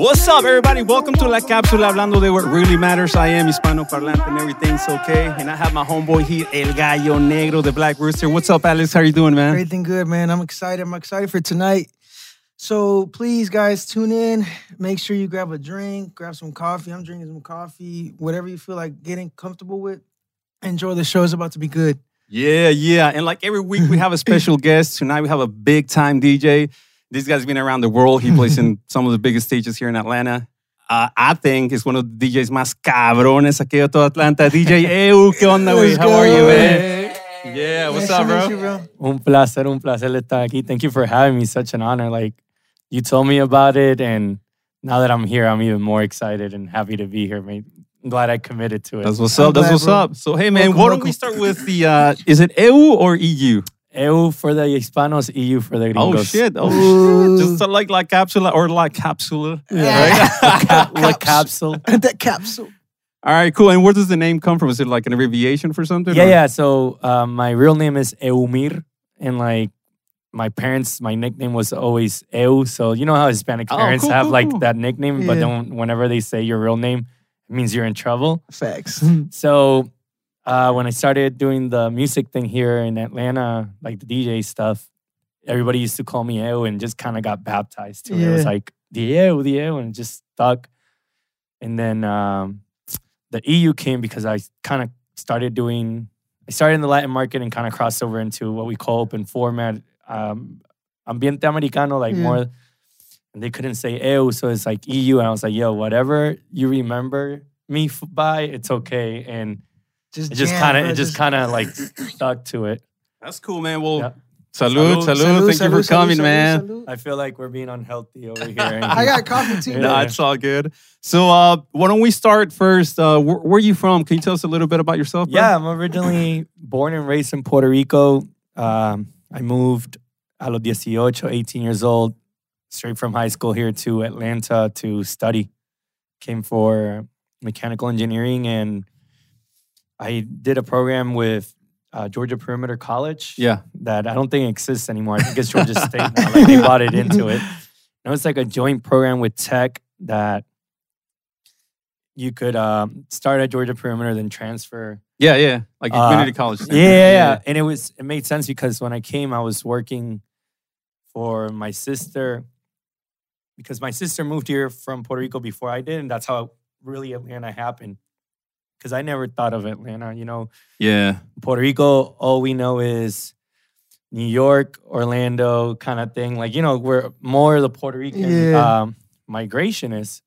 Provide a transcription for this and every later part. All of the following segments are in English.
What's up, everybody? Welcome to La Cápsula, hablando de what really matters. I am Hispano Parlante and everything's okay. And I have my homeboy here, El Gallo Negro, the Black Rooster. What's up, Alex? How you doing, man? Everything good, man. I'm excited. I'm excited for tonight. So please, guys, tune in. Make sure you grab a drink, grab some coffee. I'm drinking some coffee, whatever you feel like getting comfortable with. Enjoy the show. It's about to be good. Yeah, yeah. And like every week, we have a special guest. Tonight, we have a big time DJ. This guy's been around the world. He plays in some of the biggest stages here in Atlanta. Uh, I think is one of the DJs más cabrones aquí de toda Atlanta. DJ Eu, ¿qué onda, güey? Let's How are you, go. man? Yeah, what's Nice up, bro? you, bro. Un placer, un placer estar aquí. Thank you for having me. Such an honor. Like you told me about it, and now that I'm here, I'm even more excited and happy to be here. mate. I'm glad I committed to it. That's what's I'm up. That's glad, what's bro. up. So, hey, man, Welcome, why don't we start with the, uh, is it EU or EU? EU for the Hispanos, EU for the Oh, shit. Oh, shit. Just like like Cápsula or La Cápsula. Cap- La Caps. capsule. that capsule. All right, cool. And where does the name come from? Is it like an abbreviation for something? Yeah, or- yeah. So um, my real name is Eumir, and like my parents, my nickname was always Eu. So you know how Hispanic Oh, parents cool, have cool, like cool. that nickname, but then whenever they say your real name, it means you're in trouble. Facts. So uh, when I started doing the music thing here in Atlanta, like the DJ stuff, everybody used to call me Eu and just kind of got baptized to it. It was like the Eu, the Eu, and it just stuck. And then um, the EU came because I kind of started doing, I started in the Latin market and kind of crossed over into what we call open format, um, ambiente americano, like Yeah. more. And they couldn't say EU, so it's like EU. And I was like, yo, whatever you remember me by, it's okay. And Just it just kind of it just kind of like stuck to it. That's cool, man. Well, Yeah. salud, salud. Salud. Thank you for coming, salud, man. salud. I feel like we're being unhealthy over here. I got coffee too. No, it's all good. So, uh, why don't we start first? Uh, where, where are you from? Can you tell us a little bit about yourself? bro? Yeah, I'm originally born and raised in Puerto Rico. Um, I moved a los 18, 18 years old, straight from high school here to Atlanta to study. Came for mechanical engineering and I did a program with uh, Georgia Perimeter College. Yeah. that I don't think exists anymore. I think it's Georgia State now. Like they bought it into it. And it was like a joint program with Tech that you could um, start at Georgia Perimeter, then transfer. Yeah, yeah. Like Uh, community college. Yeah, yeah, yeah. And it was it made sense because when I came, I was working for my sister because my sister moved here from Puerto Rico before I did, and that's how really Atlanta happened. Because I never thought of Atlanta, you know. Yeah. Puerto Rico, all we know is New York, Orlando kind of thing. Like, you know, we're more the Puerto Rican Yeah. um, migration is.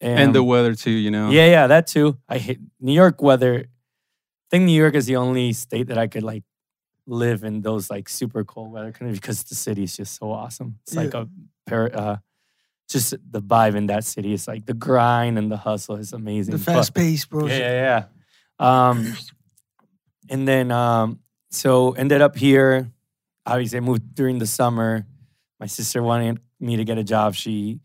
And the weather too, you know. yeah, yeah, that too. I hate New York weather. I think New York is the only state that I could like live in those like super cold weather conditions because the city is just so awesome. It's like a par- uh, just the vibe in that city. It's like the grind and the hustle is amazing. The But- fast pace, bro. yeah, yeah, yeah. Um, and then um, so ended up here. Obviously, I moved during the summer. My sister wanted me to get a job. She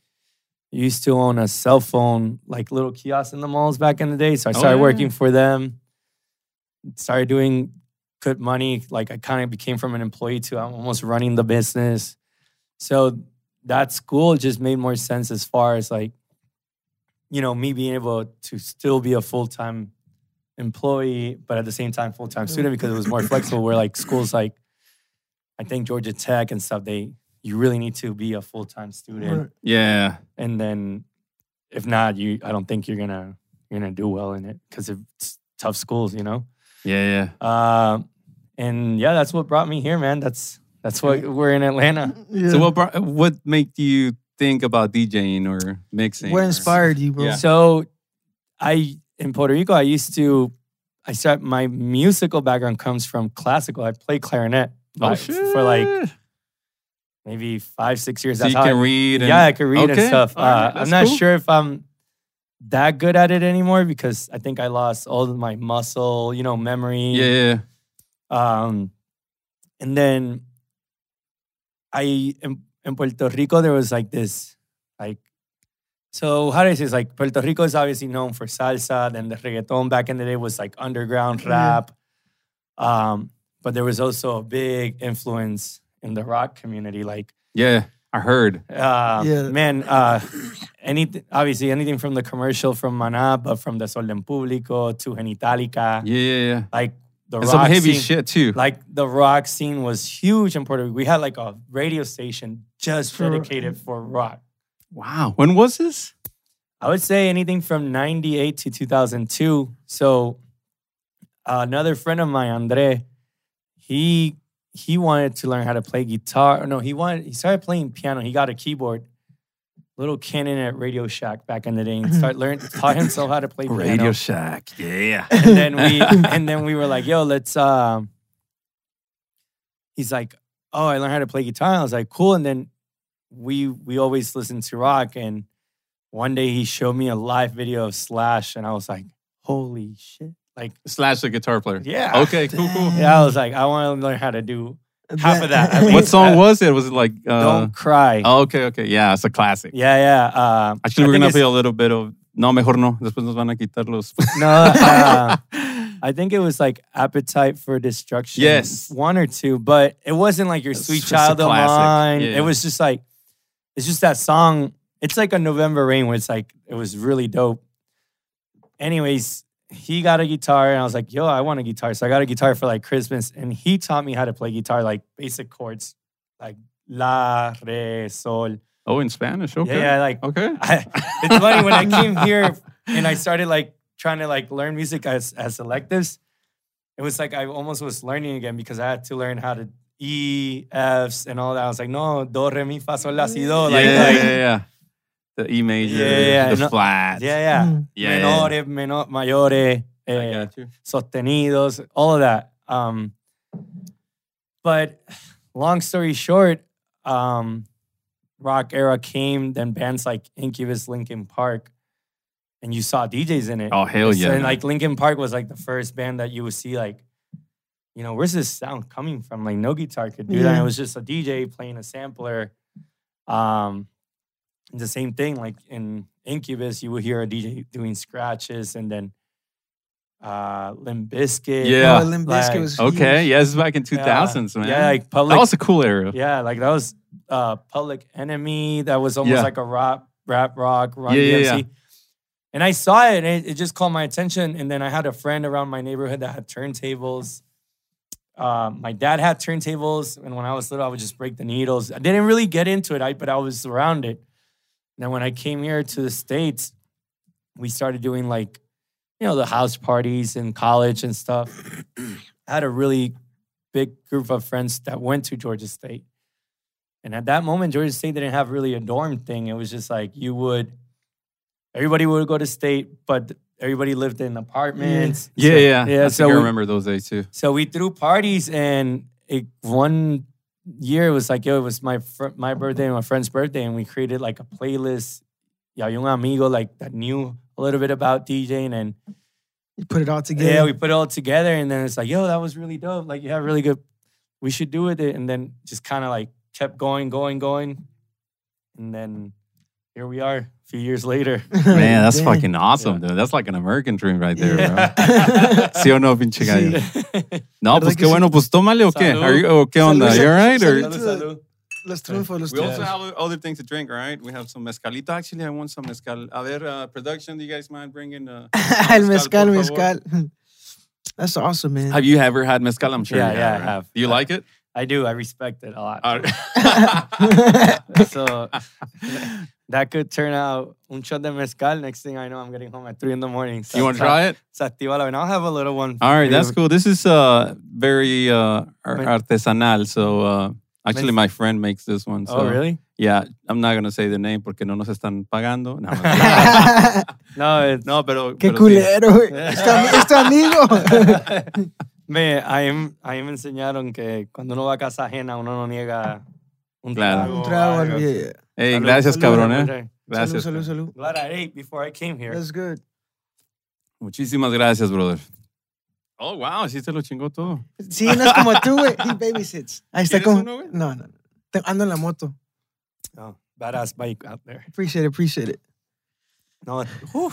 used to own a cell phone, like little kiosk in the malls back in the day. So I Oh, started yeah. working for them. Started doing good money. Like I kind of became from an employee to I'm almost running the business. So that school just made more sense as far as like you know, me being able to still be a full time employee, but at the same time full time student because it was more flexible. Where like schools like, I think Georgia Tech and stuff, they you really need to be a full time student, Yeah. and then if not, you I don't think you're gonna you're gonna do well in it because it's tough schools, you know. Yeah, yeah. Um, and yeah, that's what brought me here, man. That's that's what we're in Atlanta. Yeah. So, what brought, what made you think about DJing or mixing? what or- inspired you, bro? Yeah. So, I in Puerto Rico, I used to. I start my musical background comes from classical. I play clarinet Oh, like, shit. for like maybe five, six years. So That's you can I, read. And, yeah, I can read Okay, and stuff. all right, Uh, I'm not cool. sure if I'm that good at it anymore because I think I lost all of my muscle, you know, memory. Yeah, yeah. Um, and then I in, in Puerto Rico there was like this like so how do I say this? like Puerto Rico is obviously known for salsa. Then the reggaeton back in the day was like underground Yeah. rap. Um, but there was also a big influence in the rock community. Like Yeah. I heard. Uh, Yeah. Man, uh, anything, obviously anything from the commercial from Maná, but from the Sol en Público to Genitallica, Yeah, yeah, yeah. like the And rock some heavy scene. shit too. Like the rock scene was huge in Puerto Rico. We had like a radio station just For- dedicated for rock. wow. When was this? I would say anything from 98 to 2002. So another friend of mine, Andre, he he wanted to learn how to play guitar. No, he wanted he started playing piano. He got a keyboard. Little Canon at Radio Shack back in the day. And started learn taught himself how to play piano. Radio Shack. Yeah. and then we and then we were like, yo, let's um he's like, Oh, I learned how to play guitar. I was like, cool. And then we we always listened to rock. And one day he showed me a live video of Slash, and I was like, holy shit. Like, Slash the guitar player. yeah. Okay, cool, cool. Yeah, I was like, I want to learn how to do half of that. What song Uh, was it? Was it like uh Don't cry. oh, okay, okay. Yeah, it's a classic. Yeah, yeah. Uh, Actually, I we're think gonna play a little bit of No, mejor no. Después nos van a quitar los. No, uh, I think it was like Appetite for Destruction. Yes. One or two, but it wasn't like your It's Sweet Child of. Mine. Yeah. It was just like, it's just that song. It's like a November Rain where it's like, it was really dope. Anyways, he got a guitar and I was like, yo, I want a guitar. So I got a guitar for like Christmas and he taught me how to play guitar, like basic chords, like La, Re, Sol. oh, in Spanish. Okay. Yeah, yeah, like Okay. I, it's funny when I came here and I started like trying to like learn music as as electives. It was like I almost was learning again because I had to learn how to E, Fs, and all that. I was like, no, do, re, mi, fa, sol, la, si, do. Like, yeah, like, yeah, yeah. The E major, Yeah, yeah, the no- flat. yeah, yeah. Mm. yeah. yeah. Menores, menor, mayores, eh, sostenidos, all of that. Um, but long story short, um, rock era came, then bands like Incubus, Linkin Park, and you saw DJs in it. Oh hell So, yeah! and like Linkin Park was like the first band that you would see like, you know, where's this sound coming from? Like no guitar could do that. Yeah. It was just a DJ playing a sampler. Um, the same thing like in Incubus, you would hear a DJ doing scratches, and then uh, Limp Bizkit. Yeah. Oh, Limp Bizkit Like, was okay, yeah, this is back in Yeah. 2000s, man. Yeah, like public. that was a cool era. yeah, like that was uh, Public Enemy. That was almost Yeah. like a rap, rap rock, Run Yeah, yeah, yeah. And I saw it, and it, it just caught my attention. And then I had a friend around my neighborhood that had turntables. Uh, my dad had turntables, and when I was little, I would just break the needles. I didn't really get into it, I, but I was around it. Then when I came here to the states, we started doing like, you know, the house parties in college and stuff. I had a really big group of friends that went to Georgia State. And at that moment, Georgia State didn't have really a dorm thing. It was just like you would, everybody would go to state, but everybody lived in apartments. Yeah, So- yeah. yeah. I, So we, remember those days too. so we threw parties, and it, one year it was like, yo, it was my fr- my birthday and my friend's birthday, and we created like a playlist. Yeah, un amigo like that knew a little bit about DJing, and You put it all together. yeah, we put it all together, and then it's like, yo, that was really dope. Like, you have really good. We should do with it, and then just kind of like kept going, going, going, and then here we are, a few years later. Man, that's Dang. fucking awesome, dude. That's like an American dream right there, bro. ¿Sí o no, pinche gallo? No, ¿Verdad pues que bueno, pues tómale o qué? Are you, o qué onda? Salud, You all right? salud, Or? salud. Los triunfos, los We also have other things to drink, all right? We have some mezcalito. Actually, I want some mezcal. A ver, uh, production, do you guys mind bringing? Uh, El mezcal, mezcal, por favor. mezcal. That's awesome, man. have you ever had mezcal? I'm sure. Yeah, you yeah, I have. Do you like it? I do. I respect it a lot. Uh, so that could turn out un shot de mezcal. Next thing I know, I'm getting home at three in the morning. you want to try it? Se activa la- and I'll have a little one. All right, that's cool. This is uh very uh ar- artesanal. So uh actually my friend makes this one. So Oh, really? yeah, I'm not gonna say the name porque no nos están pagando. No, No, it's, no pero Qué pero sí. culero, güey. Es tu ami- es tu amigo. Me, ahí, ahí me enseñaron que cuando uno va a casa ajena, uno no niega un Claro. trago. Un trago, yeah, yeah. Hey, Salud, gracias, salud, cabrón, salud. eh. Salud, Gracias. salud, salud. Glad I ate before I came here. That's good. Muchísimas gracias, brother. Oh, wow, sí te lo chingó todo. Sí, no es como tú, güey. He babysits. Ahí está ¿Quieres como. uno? No, no, Ando en la moto. Oh, badass bike out there. Appreciate it, appreciate it. No, whew.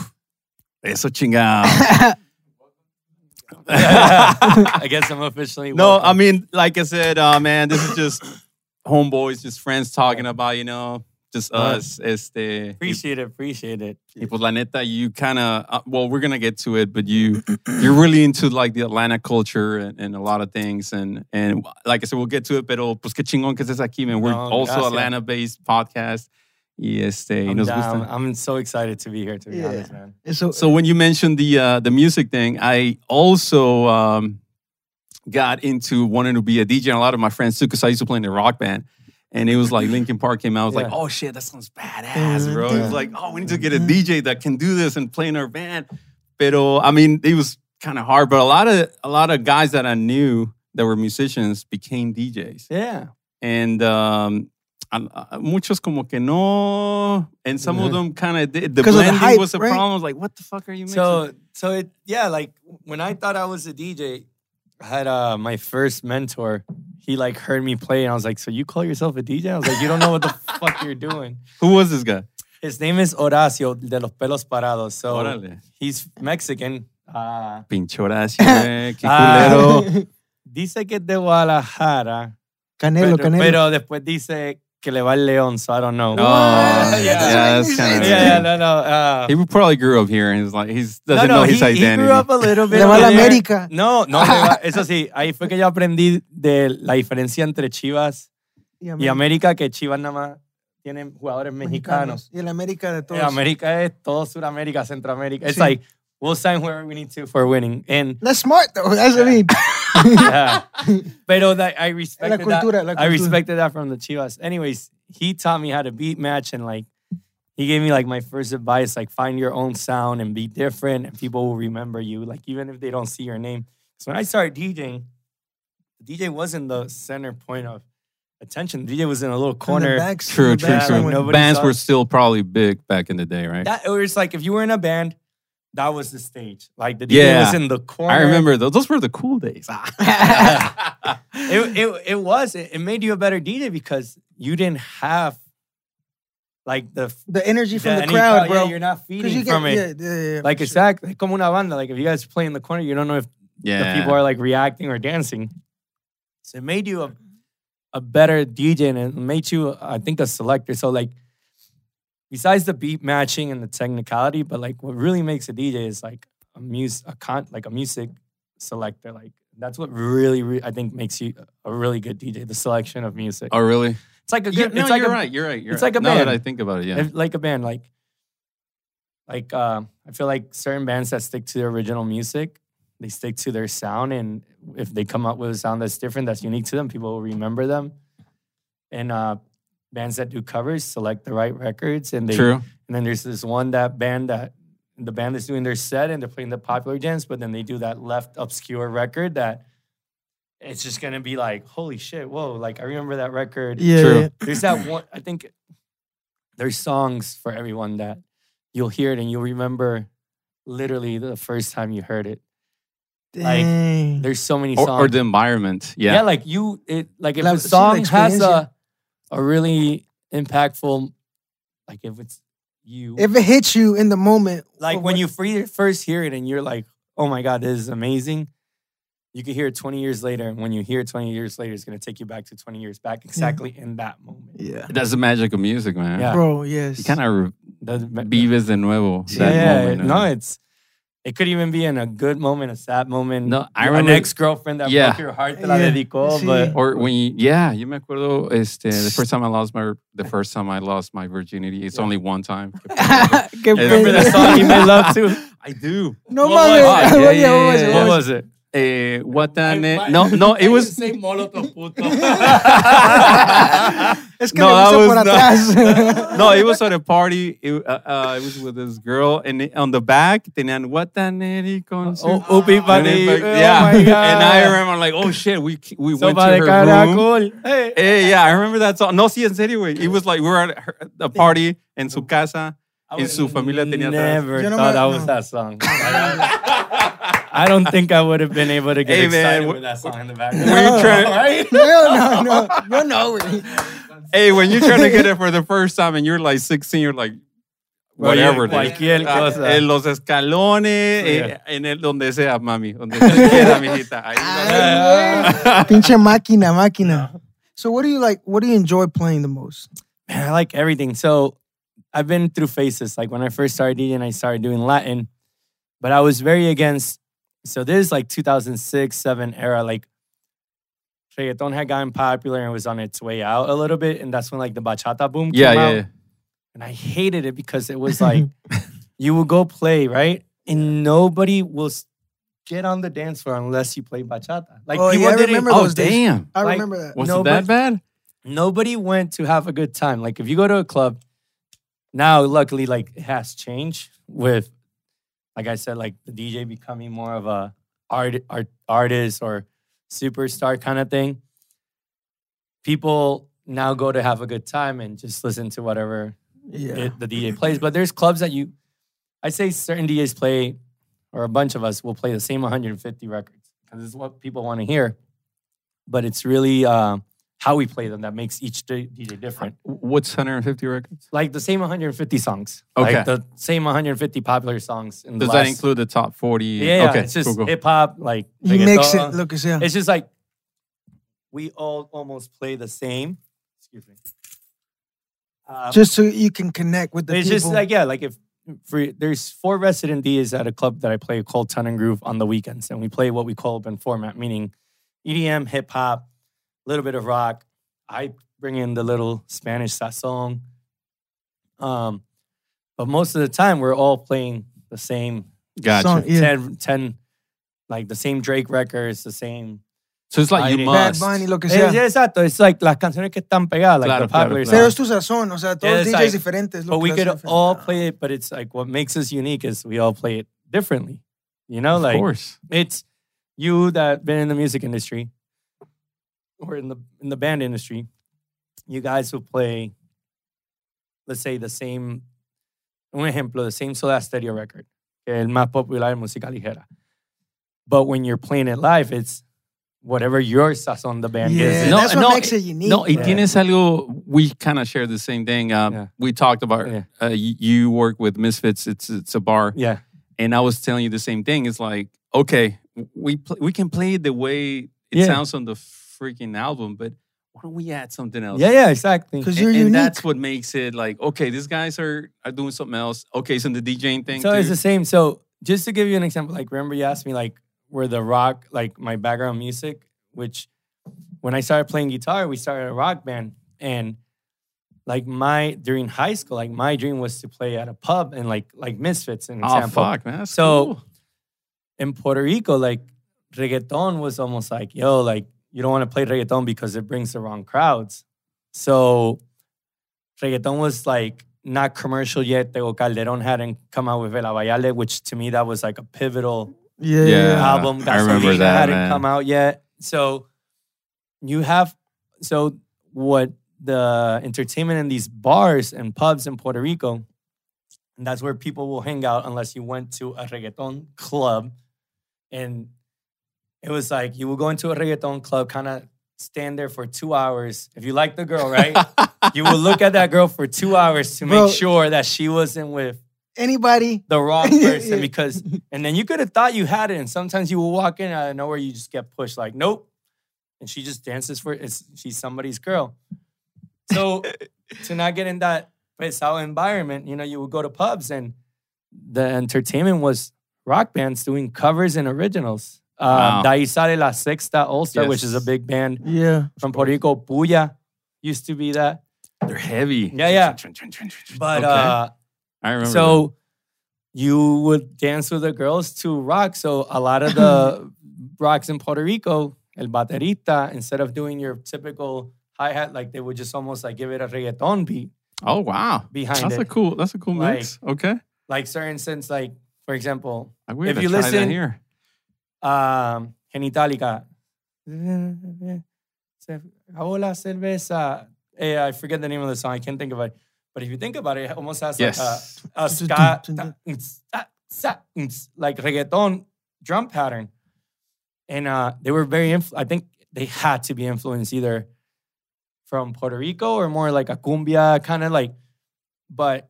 Eso chingado. I guess I'm officially No, welcome. I mean, like I said, uh, man, this is just homeboys, just friends talking about, you know, just us. Este, Appreciate it. Appreciate it. y pues la neta, you kind of, uh, well, we're gonna get to it, but you, you're really into like the Atlanta culture and, and a lot of things, and and like I said, we'll get to it. Pero pues qué chingón que estés aquí, man. We're No, also gracias. Atlanta-based podcast. Y este, y I'm, nos down. gusta. I'm so excited to be here. To be Yeah. honest, man. So, So when you mentioned the uh, the music thing, I also um, got into wanting to be a DJ. And a lot of my friends too, because I used to play in a rock band. And it was like Linkin Park came out. I was like, oh shit, that sounds badass, bro. It was like, oh, we need to get a DJ that can do this and play in our band. Pero I mean, it was kind of hard. But a lot of a lot of guys that I knew that were musicians became DJs. Yeah. And um, a- a- muchos como que no, and some of Mhm. them kind of did. The 'Cause of the blending hype, was a right? problem. I was like, what the fuck are you mixing? So so it yeah, like when I thought I was a DJ, I had uh my first mentor. He like heard me play and I was like, So you call yourself a DJ? I was like, You don't know what the fuck you're doing. Who was this guy? His name is Horacio de los pelos parados. So Órale. he's Mexican. Uh, Pinche Horacio, eh, qué culero. dice que es de Guadalajara, Canelo, pero, Canelo. pero después dice que le va el León, so I don't know. Oh, What? yeah, That's kind he of. yeah, yeah, no, no. Uh, He probably grew up here and he's like, he's doesn't no, no, know his he, identity. he grew up a little bit. Le va a. América. No, no, eso sí, ahí fue que yo aprendí de la diferencia entre Chivas Y y América, que Chivas nada más tienen jugadores mexicanos. Y el América de todos. América es todo Sudamérica, Centroamérica. It's Sí. like, we'll sign whoever we need to for winning. And That's smart though. That's what I mean. yeah. Pero that, I respected cultura, la that. I respected that from the Chivas. Anyways, he taught me how to beat match and like he gave me like my first advice, like find your own sound and be different and people will remember you, like even if they don't see your name. So when I started DJing, the DJ wasn't the center point of attention. The DJ was in a little From the corner. backs, True, true, backs, true. when- Bands saw- were still probably big back in the day, right? That it was like if you were in a band, that was the stage. Like the DJ Yeah. was in the corner. I remember those. Those were the cool days. Ah. it, it, it was. It, it made you a better DJ because you didn't have like the The energy from the any crowd, yeah, bro. you're not feeding you get- from it. yeah, yeah, yeah, like for sure. exactly como una banda. Like if you guys play in the corner, you don't know if yeah. the people are like reacting or dancing. So it made you a a better DJ and it made you, I think, a selector. So like besides the beat matching and the technicality, but like what really makes a DJ is like a music, a con, like a music selector. Like that's what really, re- I think makes you a really good DJ. The selection of music. oh, really? It's like a good. no, it's like you're a, right. You're right. You're it's right. like a now that. I think about it, yeah. if- like a band. Like, like uh, I feel like certain bands that stick to their original music, they stick to their sound, and if they come up with a sound that's different, that's unique to them, people will remember them. And uh, bands that do covers select the right records, and they True. and then there's this one that band that the band is doing their set and they're playing the popular jams, but then they do that left obscure record that it's just gonna be like, holy shit, whoa! Like I remember that record. Yeah, True. yeah. There's that one. I think there's songs for everyone that you'll hear it and you'll remember literally the first time you heard it. Like, There's so many songs. or the environment. yeah. Yeah. like you, it like if La- a song has a a really impactful, like if it's you, if it hits you in the moment, like when what- you free, first hear it and you're like, oh my god, this is amazing. You could hear it 20 years later, and when you hear it 20 years later, it's gonna take you back to 20 years back, exactly in that moment. yeah, That's the magic of music, man. Yeah. bro, yes, You kind of The- vives de nuevo. Yeah, that yeah, moment, no, it's it could even be in a good moment, a sad moment. No, I an ex girlfriend that Yeah. broke your heart, te la Yeah, dedicó, sí. but Or when you, yeah, you me acuerdo, este, the first time I lost my, the first time I lost my virginity, it's Yeah. only one time. Qué Remember remember the song you made love to? I do. No What mames. Ah, was it? Oye, Yeah, what yeah, yeah. What What was was it? Eh, what an, no, no, it was, say molotov puto. it? Es que No, le that was por not- atrás. no, it was at a party. It, uh, uh, it was with this girl, and it- on the back, tenían what an con su- Oh, Upi And Oh yeah, my God. and I remember like, oh shit, we we went to de her room. caracol. Hey. Hey, yeah, I remember that song. No, sí, en serio, güey. It was like we were at her, a party in su casa. I En would su familia tenía. Never Yo no thought that was no. that song. I don't think I would have been able to get Hey, man, excited wh- with that song in the Were background. you trying? right? no, no, no, yo no, güey. Hey, when you're trying to get it for the first time and you're like 16, you're like, whatever. dude. Cualquier Ah, cosa. en los escalones, Sí. eh, en el donde sea, mami, donde sea quiera, mijita. Ahí Ay. Pinche máquina, máquina. So what do you like? What do you enjoy playing the most? Man, I like everything. So I've been through phases. Like when I first started DJing, I started doing Latin, but I was very against. So this is like 2006, seven era. Like reggaeton had gotten popular and was on its way out a little bit, and that's when like the bachata boom came Yeah, yeah, out. yeah. And I hated it because it was like you will go play right, and nobody will get on the dance floor unless you play bachata. Like Oh, people yeah, I didn't. remember Oh those days. damn! I Like, remember that. Was No, it that bad? nobody went to have a good time. Like if you go to a club, now luckily like it has changed with, like I said, like the DJ becoming more of a art, art artist or superstar kind of thing. People now go to have a good time and just listen to whatever Yeah. it, the DJ plays. But there's clubs that you, I say certain DJs play, or a bunch of us will play the same 150 records because it's what people want to hear. But it's really uh, how we play them that makes each DJ different. What's 150 records? Like the same 150 songs. Okay. Like the same 150 popular songs. In the Does that last- include the top 40? Yeah, yeah, Okay, it's just cool, cool. hip hop, like you mix it, reggaeton. Lucas. Yeah. It's just like we all almost play the same. Excuse me. Uh, Just so you can connect with the it's people. just like yeah, like if for there's four resident DJs at a club that I play called Tongue and Groove on the weekends, and we play what we call open format, meaning EDM, hip hop, a little bit of rock. I bring in the little Spanish sazon. Um, but most of the time we're all playing the same Gotcha. Song- Yeah. 10, 10 like the same Drake records, the same. So it's like you Bad Bad must. Bunny, lo que Eh, sea. yeah, exacto. It's like las canciones que están pegadas, like Claro, the popular claro. Pero es tu sazón, o sea, todos Yeah, los DJs like- diferentes. lo But que we could hace diferente. all play it, but it's like what makes us unique is we all play it differently. You know, Of like course. it's you that been in the music industry or in the in the band industry. You guys will play, let's say, the same. Un ejemplo, the same Soda Stereo record, el más popular en música ligera. But when you're playing it live, it's whatever your sazon the band Yeah, gives. it. No, that's what no, makes it unique. No, y Yeah. tienes algo. We kind of share the same thing. Uh, Yeah. We talked about. Yeah. Uh, you, you work with Misfits. It's it's a bar, Yeah, and I was telling you the same thing. It's like okay, we pl- we can play it the way it Yeah. sounds on the freaking album, but why don't we add something else? yeah, yeah, exactly. Because you're and unique. that's what makes it like okay. These guys are are doing something else. Okay, so the DJing thing. So it's the same. So just to give you an example, like remember you asked me like where the rock, like my background music, which when I started playing guitar, we started a rock band. And like my during high school, like my dream was to play at a pub and like like Misfits, an oh example. fuck, man. That's So- cool. In Puerto Rico, like reggaeton was almost like, yo, like you don't want to play reggaeton because it brings the wrong crowds. So reggaeton was like not commercial yet. Tego Calderon hadn't come out with El Abayarde, which to me that was like a pivotal yeah, Yeah. yeah. album. I remember Gasolina that, hadn't man. come out yet. So you have so what the entertainment in these bars and pubs in Puerto Rico, and that's where people will hang out unless you went to a reggaeton club. And it was like you will go into a reggaeton club, kind of stand there for two hours. If you like the girl, right? you will look at that girl for two hours to Bro. make sure that she wasn't with Anybody? the wrong person because and then you could have thought you had it and sometimes you will walk in out of nowhere you just get pushed like nope and she just dances for it's she's somebody's girl so to not get in that pesado environment you know you would go to pubs and the entertainment was rock bands doing covers and originals Wow. um, De ahí sale La Secta AllStar, which is a big band Yeah. from Puerto Rico. Puya used to be that. They're heavy. Yeah, yeah. But Okay. uh, I remember. So you would dance with the girls to rock. So a lot of the rocks in Puerto Rico, el baterista, instead of doing your typical hi hat, like they would just almost like give it a reggaeton beat oh wow, behind that's it. a cool. That's a cool mix. Okay, like certain sense, like for example, If you try that listen- here. Um, Genitallica. Se acabó la cerveza. Eh, I forget the name of the song. I can't think of it. But if you think about it, it almost has Yes. like a, a ska, like reggaeton drum pattern. And uh, they were very, influ- I think they had to be influenced either from Puerto Rico or more like a cumbia kind of like, but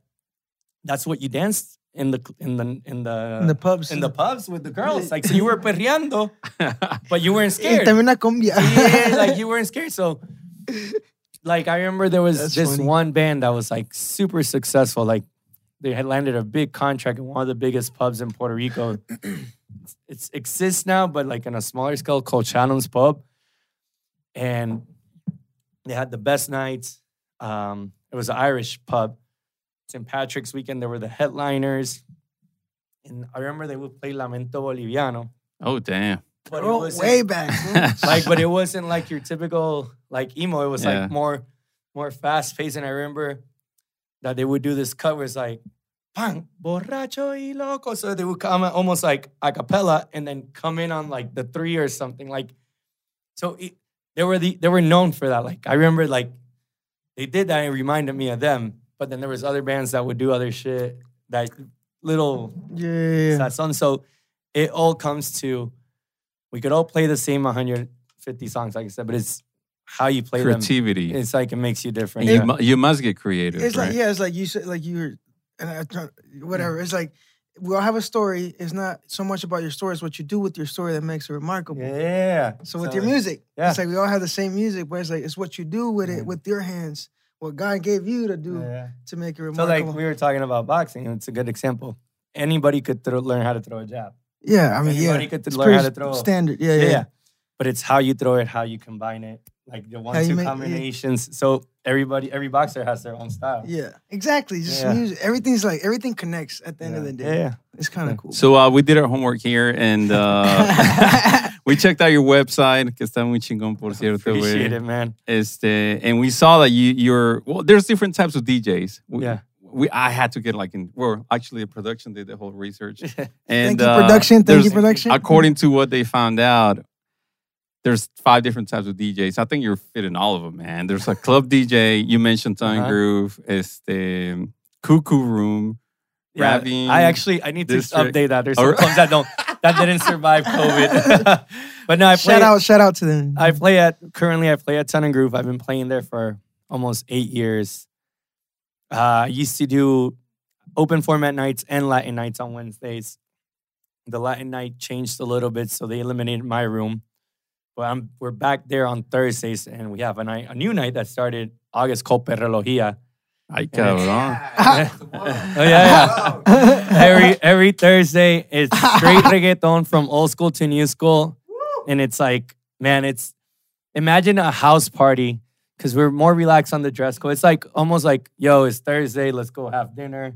that's what you danced in the in the in the in the pubs. in the pubs with the girls. Like so you were perreando, but you weren't scared. también una cumbia. yeah, like you weren't scared. So like I remember there was That's this funny. one band that was like super successful. Like they had landed a big contract in one of the biggest pubs in Puerto Rico. it's, it's exists now, but like on a smaller scale called Shannon's Pub. And they had the best nights. Um, it was an Irish pub. St. Patrick's weekend, they were the headliners. And I remember they would play Lamento Boliviano. Oh damn. But it Oh, wasn't- way back. like but it wasn't like your typical like emo it was Yeah. like more more fast paced and i remember that they would do this cut where it's like Pan, borracho y loco. So they would come almost like a cappella and then come in on like the three or something. Like, so it, they were the they were known for that. Like, I remember like they did that. and It reminded me of them. But then there was other bands that would do other shit. That little yeah, yeah, yeah. that song. So it all comes to we could all play the same 150 songs, like I said, but it's how you play them. Creativity. It's like it makes you different. you, yeah. mu- you must get creative. It's right? like yeah, it's like you said, like you were, and I, try- whatever. It's like we all have a story. It's not so much about your story; it's what you do with your story that makes it remarkable. yeah. So with your music, yeah. it's like we all have the same music, but it's like it's what you do with it with your hands, what God gave you to do Yeah. to make it remarkable. So remarkable. like we were talking about boxing, it's a good example. Anybody could throw, learn how to throw a jab. yeah, I mean, yeah, Anybody could it's learn how to throw. A standard. Yeah, Yeah, yeah, yeah. But it's how you throw it, how you combine it, like the one-two make- yeah. combinations. So everybody, every boxer has their own style. yeah, exactly. Just Yeah. music. Everything's like everything connects at the end of the day. Yeah. It's kind Yeah. of cool. So uh, we did our homework here and uh, we checked out your website, que está muy chingón, por cierto. Appreciate güey. it, man. Este, and we saw that you, you're, well, there's different types of DJs. We, Yeah. We, I had to get like in, well, actually, the production did the whole research. And Thank you, uh, production. Thank you, production. According to what they found out, there's five different types of DJs. I think you're fitting all of them, man. There's a club DJ. You mentioned Time Uh-huh. Groove. Este, Cuckoo Room. Yeah, Ravine I actually I need to update that. There's Oh, some clubs that don't that didn't survive COVID. but no, I play shout out, shout out to them. I play at currently I play at Tongue and Groove. I've been playing there for almost eight years. Uh, I used to do open format nights and Latin nights on Wednesdays. The Latin night changed a little bit, so they eliminated my room. But I'm, we're back there on Thursdays, and we have a night, a new night that started August called Perrologia. Ay, cabrón. Oh yeah, yeah. every every Thursday it's straight reggaeton from old school to new school, and it's like, man, it's imagine a house party because we're more relaxed on the dress code. It's like almost like, yo, it's Thursday, let's go have dinner.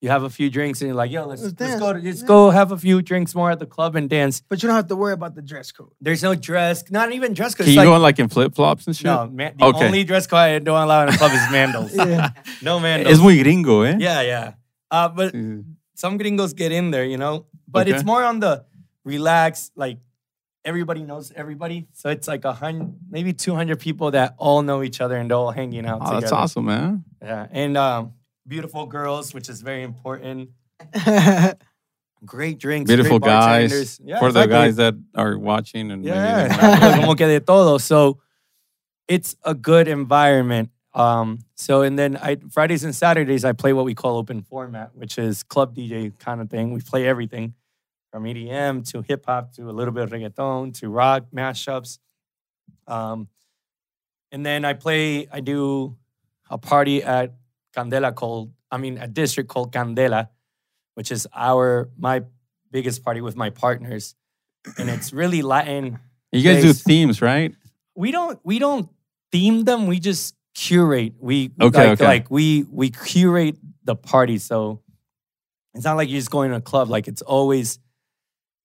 You have a few drinks, and you're like, yo, let's Let's let's, go, to, let's Yeah. go have a few drinks more at the club and dance. but you don't have to worry about the dress code. There's no dress, not even dress code. Can It's you like, go in like in flip flops and shit? no, man, the Okay. only dress code I don't allow in a club is mandals. Yeah. No mandals. It's muy gringo, eh? yeah, yeah. Uh, but Mm. some gringos get in there, you know. But Okay. it's more on the relaxed, like everybody knows everybody. So it's like a hundred, maybe two hundred people that all know each other and they're all hanging out Oh, together. that's awesome, man. Yeah, and um, beautiful girls, which is very important. Great drinks, Beautiful great guys. Yeah, For the guys that are watching and Yeah, they're como que de todo. So it's a good environment. Um, so and then I Fridays and Saturdays I play what we call open format, which is club DJ kind of thing. We play everything from EDM to hip hop to a little bit of reggaeton to rock mashups. Um, and then I play. I do a party at Candela called. I mean, a district called Candela, which is our my biggest party with my partners, and it's really Latin you guys do themes, right? we don't we don't theme them we just curate we Okay, like, okay. like we we curate the party so it's not like you're just going to a club like it's always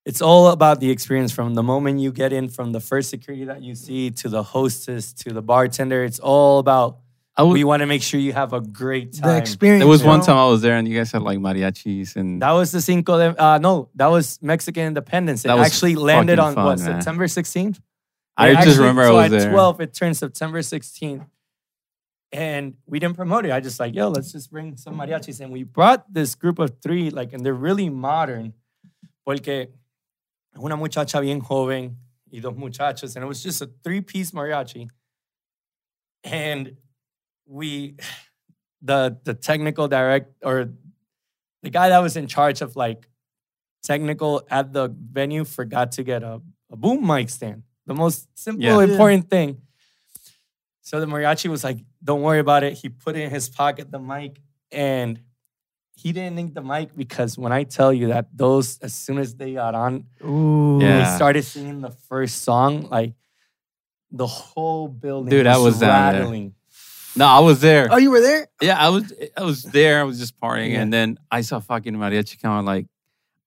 it's all about the experience from the moment you get in from the first security that you see to the hostess to the bartender it's all about I was, we want to make sure you have a great the time experience. there was you one know? time I was there and you guys had like mariachis and that was the Cinco de uh no that was Mexican Independence it That was actually landed on fucking what man. September 16th I It just actually- remember I was at there. 12, it turned September 16th. And we didn't promote it. I just like, yo, let's just bring some mariachis. And we brought this group of three, like, and they're really modern. Porque una muchacha bien joven y dos muchachos. And it was just a three-piece mariachi. And we, the the technical direct or the guy that was in charge of like technical at the venue forgot to get a, a boom mic stand. The most simple, Yeah. important thing. So the mariachi was like, "Don't worry about it." He put in his pocket the mic, and he didn't need the mic because when I tell you that those, as soon as they got on, Ooh. Yeah. they started singing the first song, like the whole building. Dude, I was down there. Uh, rattling. No, I was there. Oh, you were there? Yeah, I was I was there. I was just partying, Yeah. and then I saw fucking mariachi come on. Like,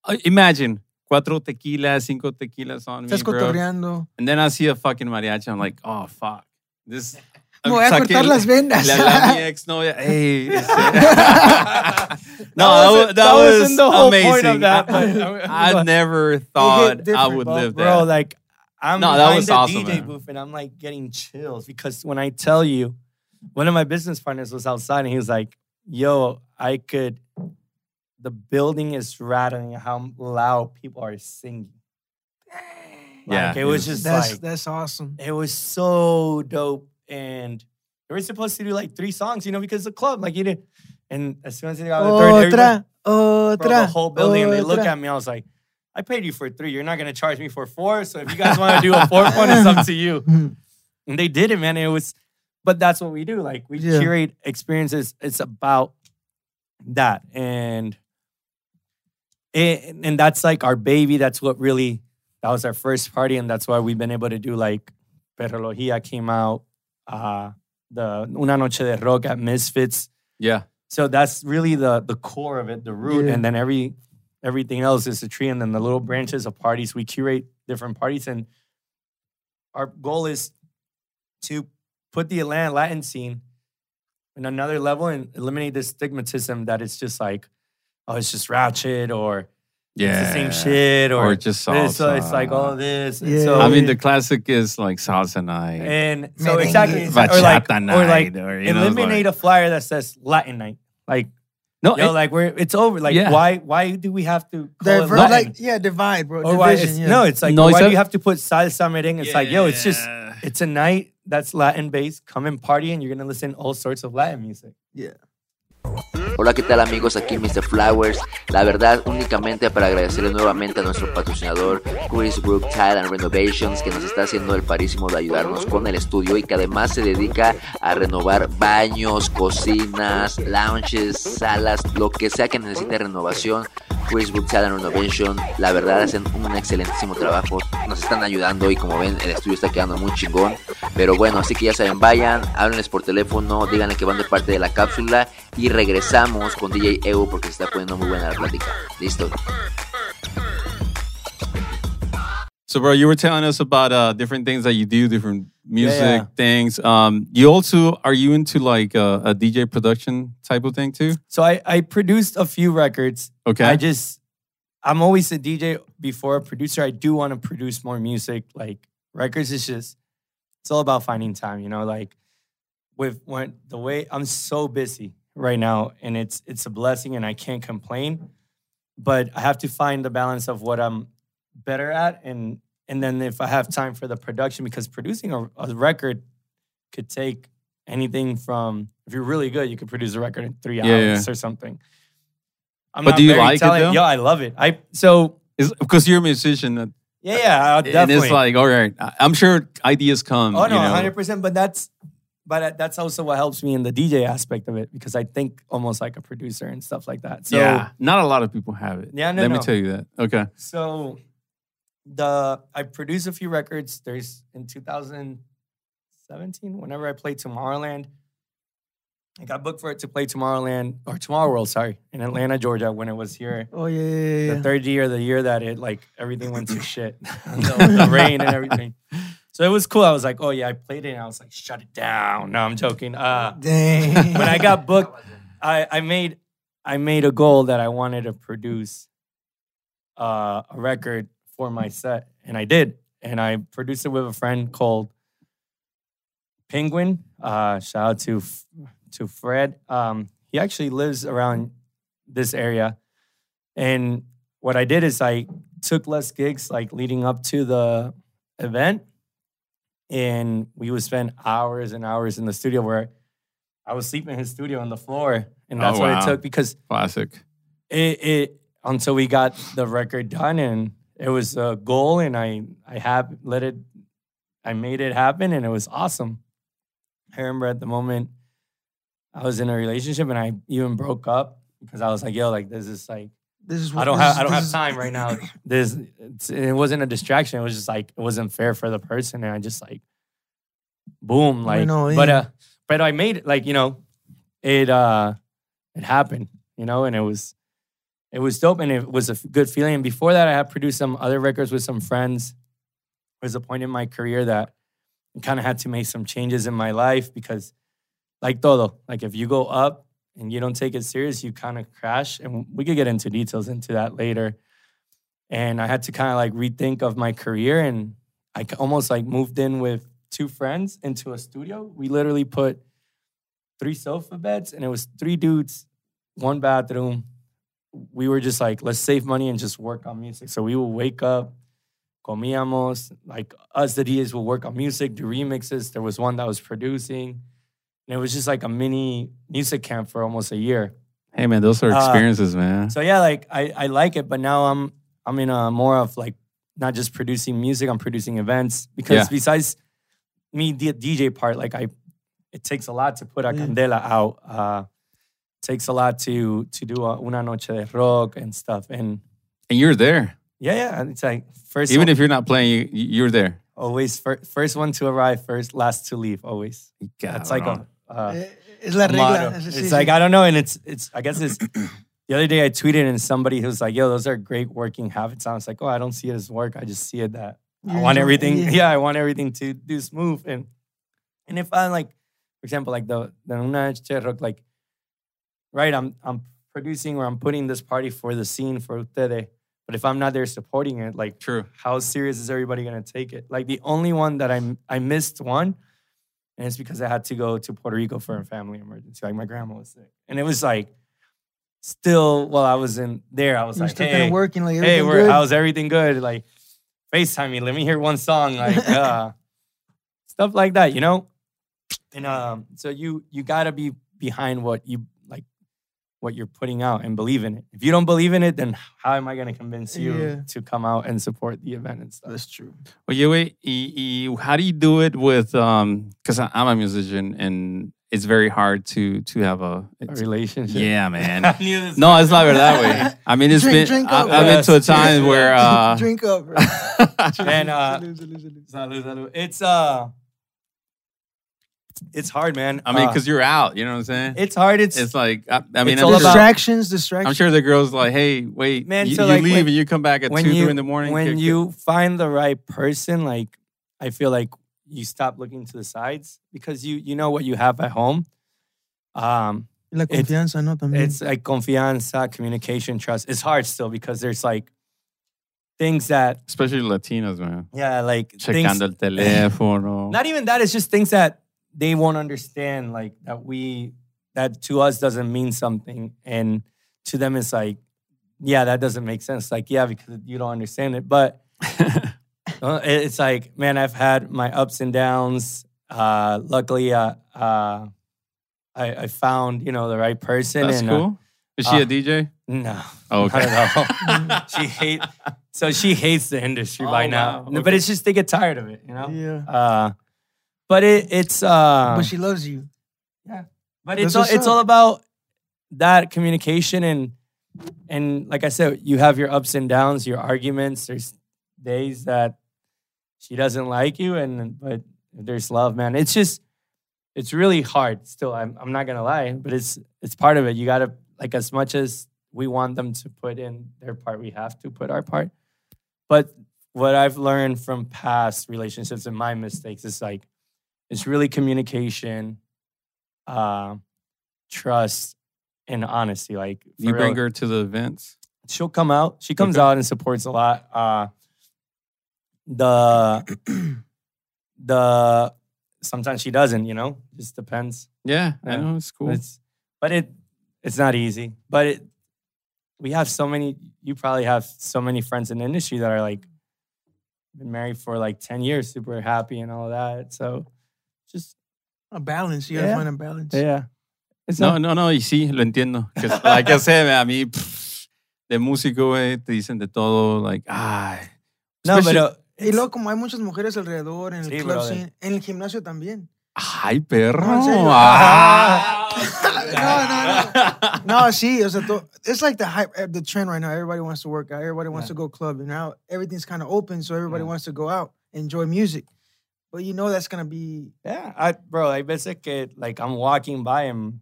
uh, imagine cuatro tequilas, cinco tequilas on me, Estás bro. cotorreando. And then I see a fucking mariachi. I'm like, oh fuck, this. Me voy a saqué cortar el- las vendas. Le hablé a mi ex novia. Hey, no, That that, wasn't- was, that that was the whole point amazing. of that, I, but- I never thought I would But, live bro, that. like I'm No, that behind was the awesome, DJ man. booth and I'm like getting chills because when I tell you, one of my business partners was outside and he was like, "Yo, I could." The building is rattling. How loud people are singing. Yeah, like, it it was was- just That's like that's awesome. it was so dope. And they were supposed to do like three songs, you know, because the club, like you did. And as soon as they got the third, everybody- Otra, bro, otra. the whole building, and they look at me. I was like, I paid you for three. You're not gonna charge me for four. So if you guys want to do a fourth one, it's up to you. And they did it, man. It was, but that's what we do. Like we Yeah. curate experiences. It's about that, and it, and that's like our baby. That's what really that was our first party, and that's why we've been able to do like Perrología came out, uh, the Una Noche de Rock at Misfits. yeah, So that's really the the core of it, the root, Yeah. and then every everything else is a tree, and then the little branches of parties. We curate different parties, and our goal is to put the Atlanta Latin scene in another level and eliminate the stigmatism that it's just like, oh, it's just ratchet or yeah. it's the same shit or, Or just this, so it's like salsa. all this. Yeah. so, I mean, the classic is like salsa night, and so Merengue. exactly, or like, night, or like or, you know, eliminate like, a flyer that says Latin night, like. no, Yo, it- like we're it's over. Like Yeah. why why do we have to call it Latin? like yeah, divide, bro. or why Division, it's, yeah. no, it's like No, why it's do a- you have to put salsa merengue? It's like yo, it's just it's a night that's Latin based. Come and party, and you're gonna listen all sorts of Latin music. yeah. Hola, ¿qué tal amigos? Aquí Mr. Flowers. La verdad, únicamente para agradecerle nuevamente a nuestro patrocinador Chris Brook Tile and Renovations que nos está haciendo el parísimo de ayudarnos con el estudio y que además se dedica a renovar baños, cocinas, lounges, salas, lo que sea que necesite renovación. Tile and Renovation, la verdad hacen un excelentísimo trabajo. Nos están ayudando y como ven, el estudio está quedando muy chingón. Pero bueno, así que ya saben, vayan, háblenles por teléfono, díganle que van de parte de la cápsula y regresamos con DJ EU porque se está poniendo muy buena la plática. Listo. So, bro, you were telling us about uh, different things that you do, different music yeah. things. Um, you also are you into like a, a DJ production type of thing too? So I I produced a few records. Okay. I just I'm always a DJ before a producer. I do want to produce more music. Like records is just it's all about finding time, you know, like with when the way I'm so busy right now and it's it's a blessing and I can't complain. But I have to find the balance of what I'm better at and and then if I have time for the production because producing a, a record could take anything from if you're really good, you could produce a record in three Yeah, hours or something. I'm But not do you like it, though? Yeah, I love it. I so because you're a musician, uh, yeah, yeah, I'll and it's like all right. I'm sure ideas come. oh no, you know. hundred percent. But that's but that's also what helps me in the DJ aspect of it because I think almost like a producer and stuff like that. So yeah, not a lot of people have it. Yeah, no, Let me tell you that. Okay. So the I produced a few records. There's in 2017, whenever I played Tomorrowland, I got booked for it to play Tomorrowland or Tomorrow World, sorry, in Atlanta, Georgia, when it was here. Oh yeah, yeah, yeah. The third year, the year that it like everything went to shit, the, the rain and everything. So it was cool. I was like, oh yeah, I played it, and I was like, shut it down. No, I'm joking. Uh, Dang. when I got booked, I, I made I made a goal that I wanted to produce uh, a record for my set, and I did. And I produced it with a friend called Penguin. Uh, shout out to to Fred. Um, he actually lives around this area, and what I did is I took less gigs like leading up to the event, and we would spend hours and hours in the studio where I was sleeping in his studio on the floor, and Oh, that's what it took because Classic. it, it until we got the record done and it was a goal and I I have let it I made it happen and it was awesome. I remember at the moment I was in a relationship and I even broke up because I was like, yo, like this is like This is what, I don't have is- I don't have is- time right now. This it's, it wasn't a distraction. It was just like it wasn't fair for the person, and I just like boom, like Went all but uh, but I made it like you know, it uh, it happened, you know, and it was it was dope, and it was a good feeling. And before that, I had produced some other records with some friends. There was a point in my career that I kind of had to make some changes in my life because, like todo, like if you go up and you don't take it serious, you kind of crash. And we could get into details into that later. And I had to kind of like rethink of my career, and I almost like moved in with two friends into a studio. We literally put three sofa beds, and it was three dudes, one bathroom. We were just like, let's save money and just work on music. So we would wake up, comíamos, like us, the DJs will work on music, do remixes. There was one that was producing. And it was just like a mini music camp for almost a year. Hey man, those are Uh, experiences, man. So yeah, like I, I like it, but now I'm I'm in a more of like not just producing music, I'm producing events because Yeah. besides me the DJ part, like I it takes a lot to put a Yeah. candela out. Uh takes a lot to to do a una noche de rock and stuff. And and you're there. yeah, yeah, and it's like first Even one- if you're not playing, you, you're there. always fir- first one to arrive, first last to leave, always. That's like a uh, Eh, Es la regla. motto. It's like I don't know, and it's it's. I guess it's. the other day I tweeted and somebody was like, "Yo, those are great working habits." I was like, "Oh, I don't see it as work. I just see it that I want everything. yeah. Yeah. I want everything to do smooth." And and if I like, for example, like the the Una Noche de Rock, like, right, I'm I'm producing or I'm putting this party for the scene for ustedes. But if I'm not there supporting it, like True. how serious is everybody gonna take it? Like the only one that I I missed one, and it's because I had to go to Puerto Rico for a family emergency. Like my grandma was sick, and it was like still while I was in there, I was You're like, still hey, kind of working like hey, everything we're, good. how's everything good? Like FaceTime me, let me hear one song, like uh, stuff like that, you know. And um, so you you gotta be behind what you like, what you're putting out, and believe in it. If you don't believe in it, then how am I gonna convince you Yeah. to come out and support the event and stuff? That's true. Well, you y, y how do you do it with um? Because I'm a musician and it's very hard to to have a. A relationship. yeah, man. I knew this No, it's not gonna that way. I mean, it's Drink- been. drink I, up. I've been to a time yes, where. Uh, Drink up, bro. And uh. It's uh, it's hard, man. I mean, Uh, because you're out. You know what I'm saying? it's hard. It's, It's like I, I mean, It's I'm all sure, about- distractions, distractions. I'm sure the girls like, hey, wait, Man, you, so you like, leave when- and you come back at when two, you three in the morning. when kick it. you find the right person, like I feel like you stop looking to the sides because you you know what you have at home. Um, La it's- confianza, ¿no? También. it's like confianza, communication, trust. It's hard still because there's like things that especially Latinos, man, yeah, like things, checando el teléfono. not even that. It's just things that they won't understand, like that we that to us doesn't mean something, and to them it's like, yeah, that doesn't make sense. Like, yeah, because you don't understand it, but uh, it's like, man, I've had my ups and downs. Uh, luckily, uh, uh, I, I found you know the right person. That's and, uh, cool. Is she uh, a DJ? no, Oh, okay. not at all. she hate. So she hates the industry by Oh, now. wow. No, But it's just they get tired of it, you know. yeah. Uh, but it, it's uh, but she loves you. Yeah. But That's it's all, it's up. all about that communication and and like I said, you have your ups and downs, your arguments. There's days that she doesn't like you, and but there's love, man. It's just it's really hard. Still, I'm I'm not gonna lie, but it's it's part of it. You gotta like as much as we want them to put in their part, we have to put our part. But what I've learned from past relationships and my mistakes is like it's really communication, uh, trust, and honesty. Like You bring real. her to the events. she'll come out. She comes Okay. out and supports a lot. Uh, the the sometimes she doesn't. You know, just depends. Yeah, I know it's cool. It's but it it's not easy. But it we have so many. You probably have so many friends in the industry that are like been married for like ten years, super happy and all that. So A balance. You gotta Yeah. find a balance. yeah. No, no, no, y sí, lo entiendo. like I said, man, a mí, pff, de músico, güey, te dicen de todo, like, ay. no, pero Y luego, como hay muchas mujeres alrededor, en el Sí, club scene, en el gimnasio también. Ay, perro. No. Ah. no, no, no. see, o sea, to- it's like the hype, uh, the trend right now. Everybody wants to work out. Everybody wants Yeah. to go club. And now everything's kind of open, so everybody Yeah. wants to go out, enjoy music. But you know that's gonna be Yeah, I, bro, hay veces que like I'm walking by and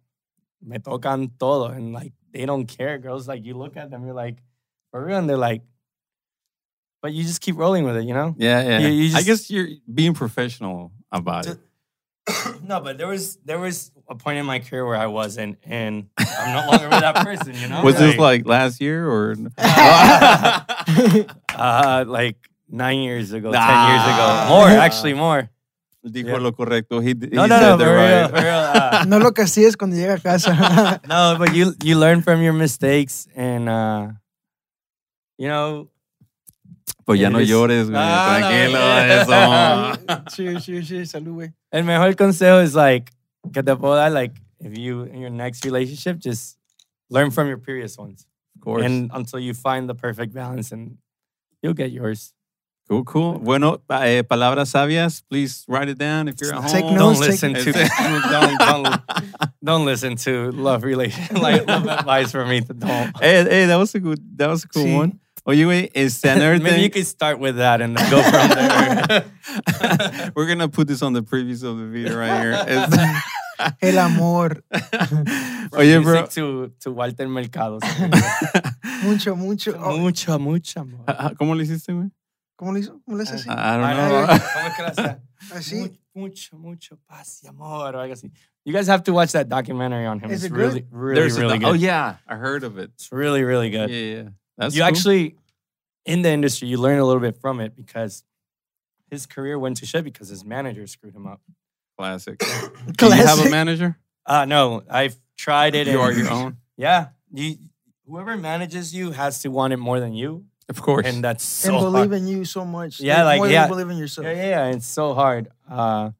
me tocan todo and like they don't care. Girls like you look at them, you're like, for real, and they're like, but you just keep rolling with it, you know? Yeah, yeah. You- you I guess you're being professional about it. no, but there was there was a point in my career where I wasn't, and I'm no longer with that person, you know? Was this like last year or? uh like nine years ago, ten Ah. years ago, more actually more. Dijo Yeah. lo correcto. He, he No, no, said no, the for real, right. for real. uh, no lo castigues cuando llega a casa. no, but you you learn from your mistakes, and uh, you know, Pues ya no llores, güey. Ah, la Tranquilo, verga. eso. cheers, cheers, cheers. Salud, güey. el mejor consejo is like que te puedo dar, like if you in your next relationship, just learn from your previous ones, Of course. and until you find the perfect balance, and you'll get yours. Cool, cool. Bueno, eh, palabras sabias. Please write it down if you're at Take home. notes. Don't listen take- to don't, don't don't listen to love relation like love advice from me. Don't. Hey, hey, that was a good, that was a cool Sí. one. Oye, güey, este, another Maybe you could start with that and then go from there. We're gonna put this on the previews of the video right here. It's- El amor. Oye, bro. To, to Walter Mercado. Mucho, mucho. Oh, mucho, mucho amor. Ah, ah, ¿Cómo le hiciste, güey? ¿Cómo le hizo? ¿Cómo le hace así? I don't know. ay, ¿Cómo es que lo hacía? Así. Mu- Mucho, mucho paz y amor. o algo así. You guys have to watch that documentary on him. Is it's it good? really, really, There's really doc- good. Oh yeah, I heard of it. It's really, really good. yeah. That's you cool. actually, in the industry, you learn a little bit from it because his career went to shit because his manager screwed him up. classic. Do you have a manager? Uh, no, I've tried it. You are your own. Yeah. You, whoever manages you has to want it more than you. Of course. And that's so and believe hard. in you so much. Yeah, like, more yeah. than believe in yourself. Yeah, yeah, yeah. It's so hard. Uh,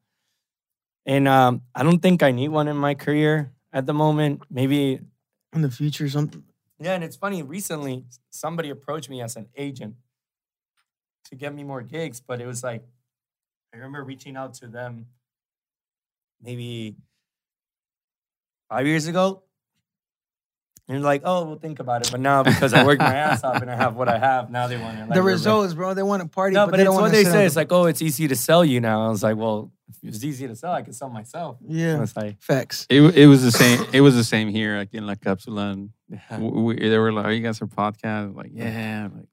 and um, I don't think I need one in my career at the moment. Maybe, In the future, something. yeah. And it's funny. Recently, somebody approached me as an agent to get me more gigs, but it was like I remember reaching out to them maybe five years ago. And you're like, oh, we'll think about it. But now, because I worked my ass off and I have what I have, now they want to. Like, the results, bro. They want to party, No, but, but they it's don't what they say. It's like, oh, it's easy to sell you now. I was like, well, if it's easy to sell, I can sell myself. And yeah, it's like, facts. It, it was the same. It was the same here, like in La Cápsula. And yeah. w- we, they were like, "Are you guys are podcast?" I'm like, yeah, I'm like,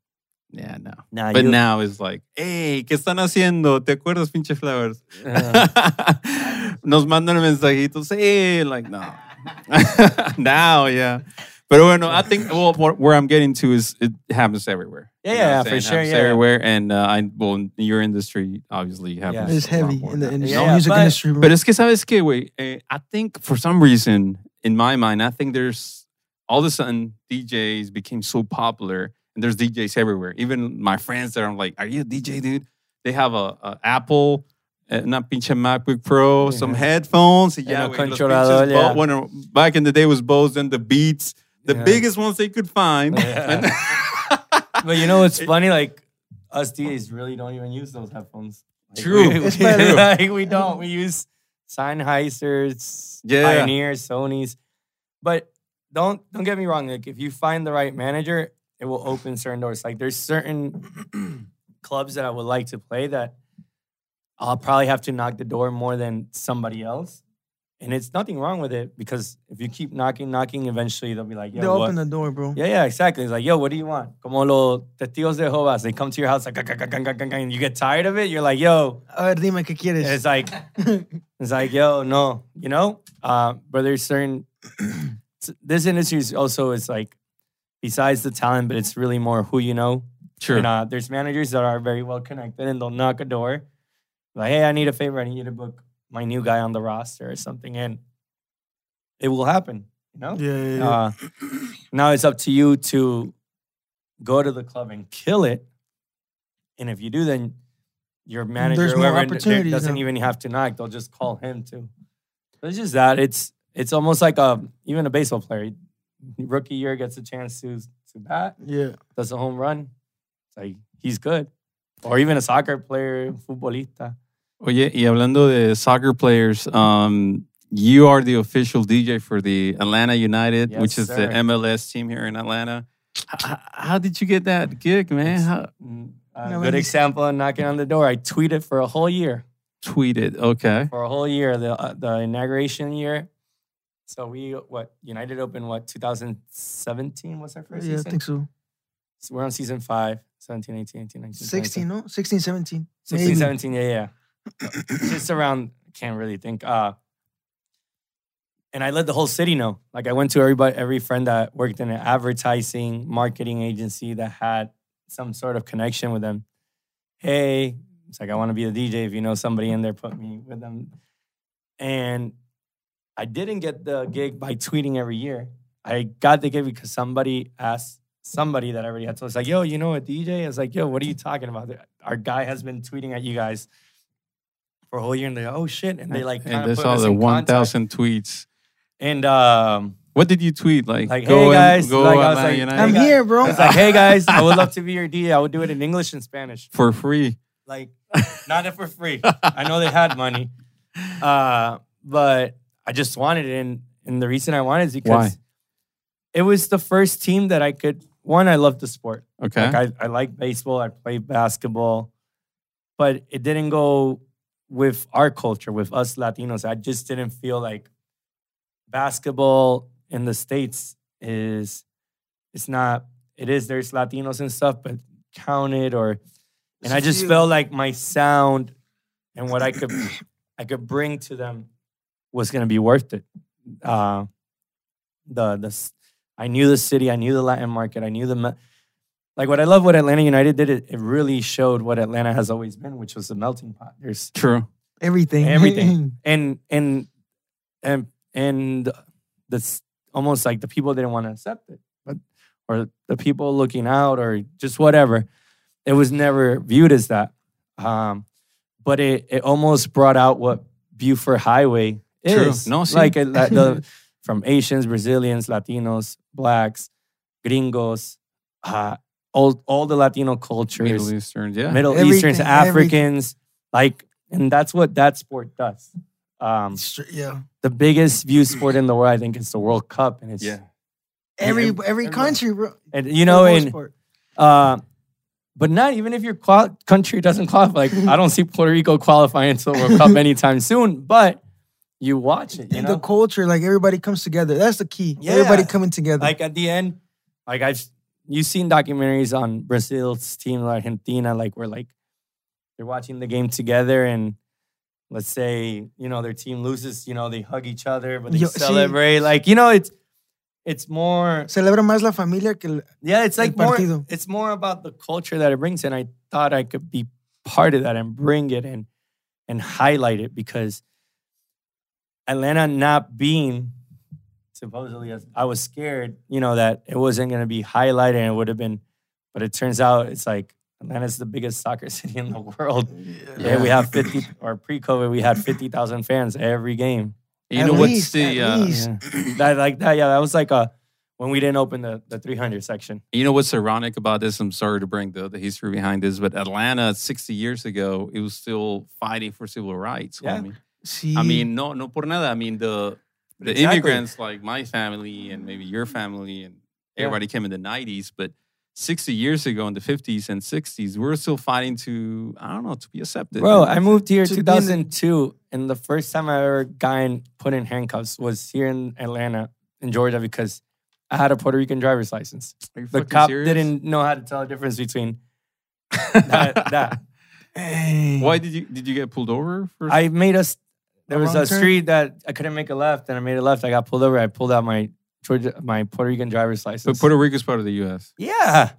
yeah, no. Nah, But you- now it's like, hey, ¿qué están haciendo? ¿Te acuerdas, pinche flowers? uh, Nos mandan mensajitos. Hey, like, no. now, yeah. But bueno, I think well, where I'm getting to is it happens everywhere. Yeah, You know yeah, for? It sure, happens yeah, yeah. everywhere. And uh, I, well, in your industry, obviously, happens. Yeah. It's heavy in the industry, Yeah, yeah, music but- industry, bro. But es que sabes que, güey, eh, I think for some reason, in my mind, I think there's all of a sudden DJs became so popular, and there's DJs everywhere. Even my friends that I'm like, "Are you a DJ, dude?" They have a, a Apple, Eh, una pinche MacBook Pro, some headphones, y And ya, güey, controlador, pinches yeah. Bueno, back in the day was Bose, then the Beats, the Yeah. biggest ones they could find. Yeah. but you know what's funny? Like us DJs really don't even use those headphones. Like, True. We, It's we- better. like, we don't. We use Sennheisers, Yeah. Pioneers, Sony's. But don't don't get me wrong. Like if you find the right manager, it will open certain doors. Like there's certain clubs that I would like to play that I'll probably have to knock the door more than somebody else. And it's nothing wrong with it because if you keep knocking, knocking, eventually they'll be like, they Yo, what? open the door, bro. Yeah, yeah, exactly. It's like, yo, what do you want? Como los testigos de Jehovah's. They come to your house like, "Gang, gang, gang, gang, gang, gang," and you get tired of it. You're like, yo, A ver, dime qué quieres. it's like, it's like, yo, no, you know. Uh, but there's certain. this industry is also is like, besides the talent, but it's really more who you know. Sure. And uh, there's managers that are very well connected and they'll knock a door, like, hey, I need a favor. I need you to book my new guy on the roster or something, and it will happen. You know. yeah, yeah, yeah. Uh, now it's up to you to go to the club and kill it. And if you do, then your manager, There's or more whoever, doesn't now. even have to knock. They'll just call him too. So it's just that it's it's almost like a even a baseball player. Rookie year gets a chance to to bat, yeah. does a home run. It's like he's good. Or even a soccer player, futbolista. Oye, y hablando de soccer players, um, you are the official DJ for the Atlanta United, Yes, which is sir. the MLS team here in Atlanta. How, how did you get that gig, man? How, A No, good when example of knocking on the door. I tweeted for a whole year. tweeted. Okay. For a whole year, the uh, the inauguration year. So we what United opened what 2017 was our first Yeah, I think so. So we're on season five, 17, 18, 18, 19, 16, no? 16, 17. 16, Maybe. 17, yeah, yeah. Just around, can't really think. Uh, and I let the whole city know. Like I went to everybody, every friend that worked in an advertising marketing agency that had some sort of connection with them. Hey, it's like I want to be a DJ. If you know somebody in there, put me with them. And I didn't get the gig by tweeting every year. I got the gig because somebody asked somebody that I already had told. It's like, yo, you know a DJ? I was like, yo, what are you talking about? Our guy has been tweeting at you guys for a whole year, and they're like, oh shit, and they like and of they put saw the 1,000 tweets. And um, What did you tweet? Like, Like, go hey, and- guys, go like, I was like, United. I'm guys. here, bro. it's like, hey guys, I would love to be your DJ. I would do it in English and Spanish. for free. Like, not if for free. I know they had money, uh, but I just wanted it. And, and the reason I wanted is because Why? it was the first team that I could. One, I love the sport. Okay. Like I, I like baseball. I play basketball, but it didn't go with our culture, with us Latinos. I just didn't feel like basketball in the states is. It's not. It is. There's Latinos and stuff, but counted or, and I just felt like my sound and what I could, I could bring to them, was gonna be worth it. Uh, the the s- I knew the city, I knew the Latin market, I knew the me- like what I love what Atlanta United did. It, it really showed what Atlanta has always been, which was a melting pot. There's True. Everything. everything, and and and and that's almost like the people didn't want to accept it, but or the people looking out or just whatever. It was never viewed as that, um, but it it almost brought out what Buford Highway True. is. No, sí. like it, like the from Asians, Brazilians, Latinos, blacks, gringos, uh, all all the Latino cultures, Middle Eastern. Yeah. Middle Everything, Easterns, everything. Africans, like, and that's what that sport does. Um, Str- yeah. the biggest viewed sport in the world, I think, is the World Cup, and it's yeah. Every ev- every country, bro. and you know, For and uh, but not even if your qual- country doesn't qualify. Like, I don't see Puerto Rico qualifying to the World Cup anytime soon. But you watch it, you know, the culture, like everybody comes together. That's the key. Yeah. Everybody coming together. like at the end, like I've you've seen documentaries on Brazil's team, Argentina, like where like they're watching the game together and let's say, you know, their team loses, you know, they hug each other, but they Yo, celebrate. Like, you know, it's it's more Celebra más la familia que el- yeah, it's like El more partido. it's more about the culture that it brings. And I thought I could be part of that and bring it and and highlight it because Atlanta not being supposedly I was scared, you know, that it wasn't gonna be highlighted and it would have been, but it turns out it's like Atlanta's the biggest soccer city in the world. Yeah, we have 50 or pre-COVID, we had 50,000 fans every game. You At know what's least, the at uh, least. Yeah. that like that, yeah, that was like a when we didn't open the, the 300 section. You know what's ironic about this? I'm sorry to bring the, the history behind this, but Atlanta 60 years ago, it was still fighting for civil rights. Yeah. homie. I mean, no, no por nada. I mean, the the Exactly. immigrants like my family and maybe your family and Yeah. everybody came in the 90s, but 60 years ago in the 50s and 60s, we are still fighting to, I don't know, to be accepted. Bro, I moved here To be in 2002, and the first time I ever got in, put in handcuffs was here in Atlanta, in Georgia, because I had a Puerto Rican driver's license. The cop serious? didn't know how to tell the difference between that. that. Why did you did you get pulled over? For I made us. There was a turn? street that I couldn't make a left, and I made a left. I got pulled over. I pulled out my Georgia, my Puerto Rican driver's license. but Puerto Rico is part of the U.S. yeah,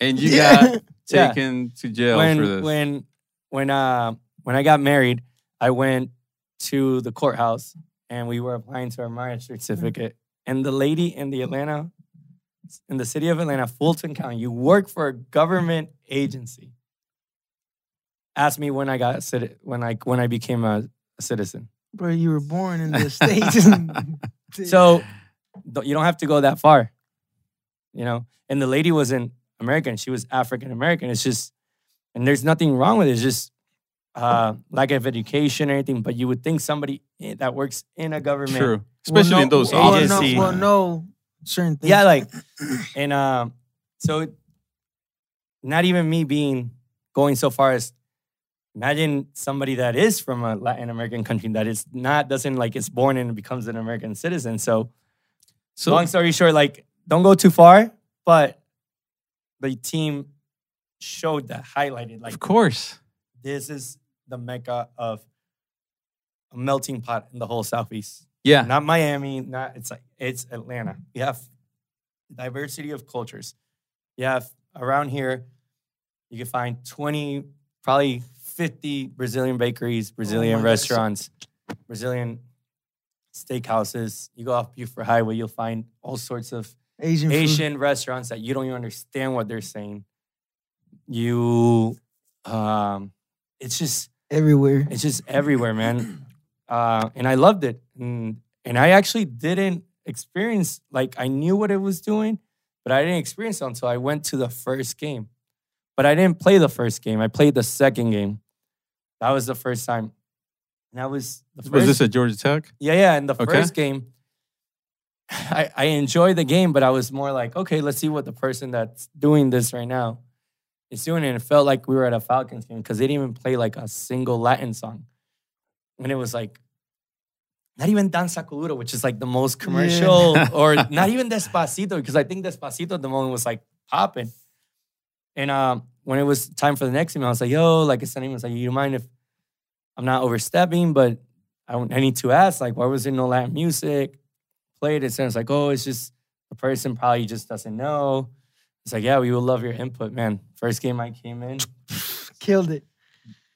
and you Yeah. got Yeah. taken to jail when for this. when when uh when I got married, I went to the courthouse and we were applying to our marriage certificate. And the lady in the Atlanta, in the city of Atlanta, Fulton County, you work for a government agency. Asked me when I got a when I when I became a, a citizen. Bro, you were born in the States. So th- you don't have to go that far, you know. And the lady wasn't American; she was African American. It's just, and there's nothing wrong with it. It's just uh, lack of education or anything, but you would think somebody that works in a government. True. Especially Well, in those no, well, offices. no, well, no certain things. Yeah, like, and um, so not even me being going so far as imagine somebody that is from a Latin American country that is not doesn't like is born and becomes an American citizen. So, So long story short, like don't go too far, but the team showed that highlighted like of course. this is the mecca of a melting pot in the whole southeast. Yeah. Not Miami, not it's like it's Atlanta. You have diversity of cultures. You have around here, you can find 20, probably 50 Brazilian bakeries, Brazilian my gosh. restaurants, Brazilian steakhouses. You go off Buford Highway, you'll find all sorts of Asian, food. Asian restaurants that you don't even understand what they're saying. You, um, it's just everywhere. it's just everywhere, man. Uh, and I loved it. And, and I actually didn't experience, like, I knew what it was doing, but I didn't experience it until I went to the first game. But I didn't play the first game. I played the second game. That was the first time. And that was the first. Was this at Georgia Tech? Yeah, yeah. In the Okay. first game, I, I enjoyed the game, but I was more like, okay, let's see what the person that's doing this right now is doing. And it felt like we were at a Falcons game because they didn't even play like a single Latin song. And it was like, not even Danza Kuduro, which is like the most commercial, or not even Despacito, because I think Despacito at the moment was like popping. And um, when it was time for the next email, I was like, yo, like I said, was like, you mind if I'm not overstepping, but I, don't- I need to ask, like, why was there no Latin music? Played it, and it's like, oh, it's just the person probably just doesn't know. It's like, yeah, we would love your input, man. First game I came in, Killed it.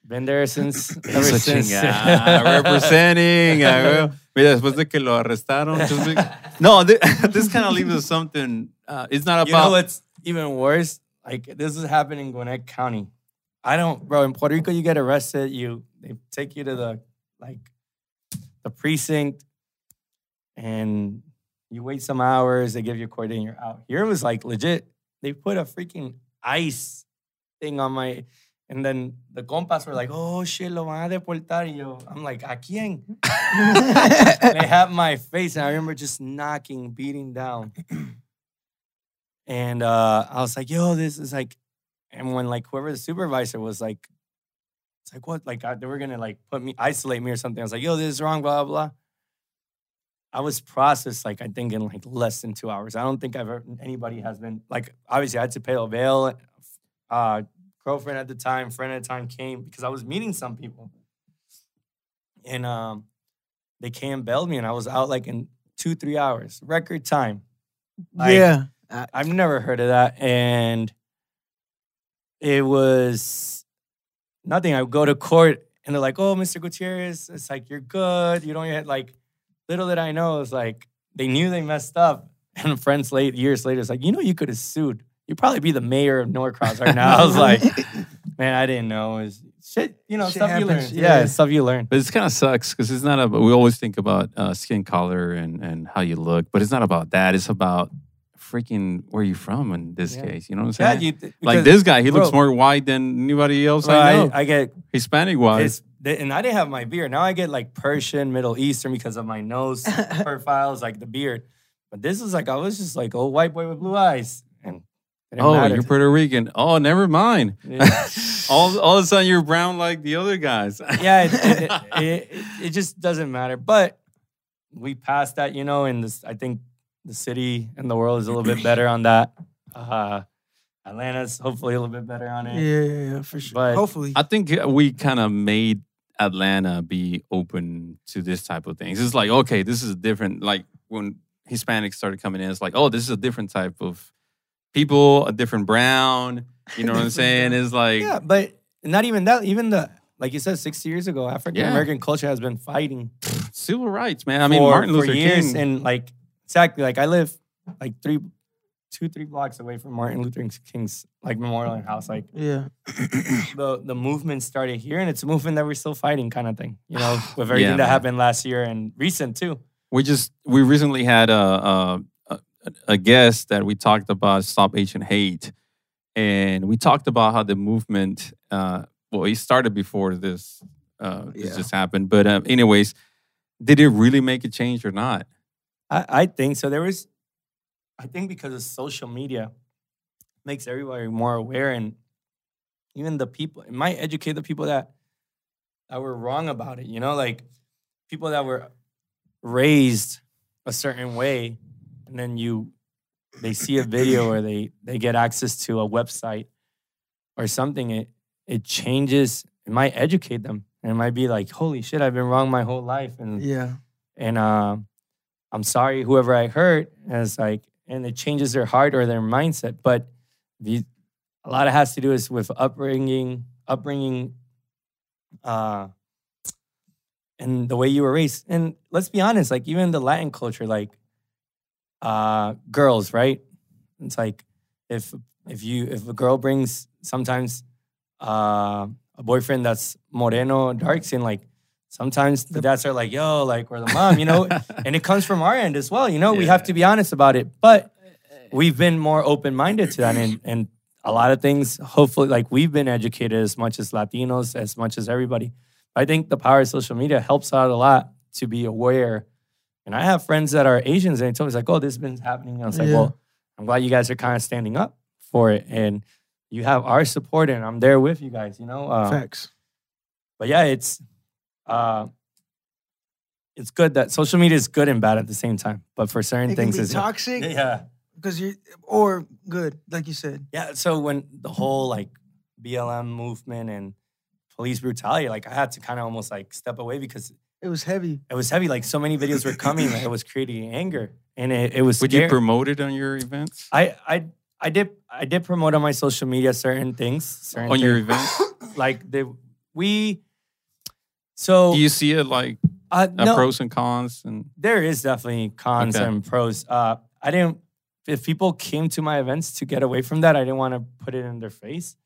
been there since ever since. chingada, representing. güey. Mira, después de que lo arrestaron. just no, thi- this kind of leaves us something. Uh, it's not about. you know about. what's even worse? Like this is happening in Gwinnett County. I don't, bro. In Puerto Rico, you get arrested. You they take you to the like the precinct, and you wait some hours. They give you a court, and you're out. Here it was like legit. They put a freaking ice thing on my. And then the compas were like, "Oh shit, lo van a deportar." Yo, I'm like, "A quién?" they had my face, and I remember just knocking, beating down. And uh, I was like, yo, this is like, and when like whoever the supervisor was like, it's like, what? Like, I, they were gonna like put me, isolate me or something. I was like, yo, this is wrong, blah, blah. I was processed like, I think in like less than two hours. I don't think I've ever, anybody has been, like, obviously I had to pay a bail. Uh, girlfriend at the time, friend at the time came because I was meeting some people. And um, they came bailed me and I was out like in two, three hours, record time. Like, yeah. I've never heard of that. And it was nothing. I would go to court and they're like, oh, Mr. Gutierrez, it's like, you're good. You don't get like, little did I know, it's like, they knew they messed up. And friends late, years later, it's like, you know, you could have sued. You'd probably be the mayor of Norcross right now. I was like, man, I didn't know. It was shit, you know, Shit stuff you learn. Yeah, yeah. stuff you learn. But it kind of sucks because it's not about. We always think about uh, skin color and and how you look, but it's not about that. It's about freaking where you from in this Yeah. case. You know what I'm saying? you, like this guy, he looks more white than anybody else bro, I I, know. I get Hispanic wise. And I didn't have my beard. Now I get like Persian, Middle Eastern because of my nose profiles, like the beard. But this is like I was just like old white boy with blue eyes, and Oh, matter. you're Puerto Rican. Oh, never mind. Yeah. all, all of a sudden, you're brown like the other guys. yeah, it, it, it, it, it just doesn't matter. But we passed that, you know, and this I think the city and the world is a little bit better on that. Uh, Atlanta's hopefully a little bit better on it. yeah, yeah, for sure. But- Hopefully. I think we kind of made Atlanta be open to this type of things. It's like, okay, this is a different. Like when Hispanics started coming in, it's like, oh, this is a different type of people, a different brown. You know what I'm saying? brown. It's like, Yeah, but not even that. Even the like you said, 60 years ago, African American culture has been fighting civil rights, man. I mean, for, Martin for Luther years, King. and like exactly, like I live like three, two, three blocks away from Martin Luther King's like memorial and house. Like yeah. the the movement started here, and it's a movement that we're still fighting, kind of thing. You know, with everything Yeah, that man. happened last year and recent too. we just we recently had a, a a a guest that we talked about stop Asian hate, and we talked about how the movement uh, well, it started before this, uh, this Yeah. just happened. But uh, anyways, did it really make a change or not? I, I think so. There was, I think because of social media, makes everybody more aware, and even the people it might educate the people that that were wrong about it. You know, like people that were raised a certain way, and then you they see a video or they they get access to a website or something. It it changes. It might educate them, and it might be like, holy shit, I've been wrong my whole life, and Yeah. and uh, I'm sorry whoever I hurt. And it's like, and it changes their heart or their mindset. But the, a lot of has to do is with upbringing, upbringing, uh, and the way you were raised. And let's be honest, like even the Latin culture, like uh, girls, right? It's like if if you if a girl brings sometimes uh, a boyfriend that's moreno, dark skin, like sometimes the dads are like, yo, like, we're the mom, you know, and it comes from our end as well. You know, we have to be honest about it. But we've been more open minded to that. And, and a lot of things, hopefully, like we've been educated as much as Latinos, as much as everybody. I think the power of social media helps out a lot to be aware. And I have friends that are Asians and they told me, it's like, oh, this has been happening. I was like, Yeah. well, I'm glad you guys are kind of standing up for it. And you have our support and I'm there with you guys, you know? Uh, Facts. but yeah, it's uh it's good that social media is good and bad at the same time. But for certain It can things be it's toxic yeah. because you or good, like you said. Yeah. So when the whole like BLM movement and police brutality, like I had to kind of almost like step away because It was heavy. it was heavy. Like so many videos were coming that it was creating anger. And it, it was Would you promote it on your events? I I I did I did promote on my social media certain things. Certain On your things. events? like the we so Do you see it like uh, no, pros and cons? And there is definitely cons Okay. and pros. Uh, I didn't. If people came to my events to get away from that, I didn't want to put it in their face.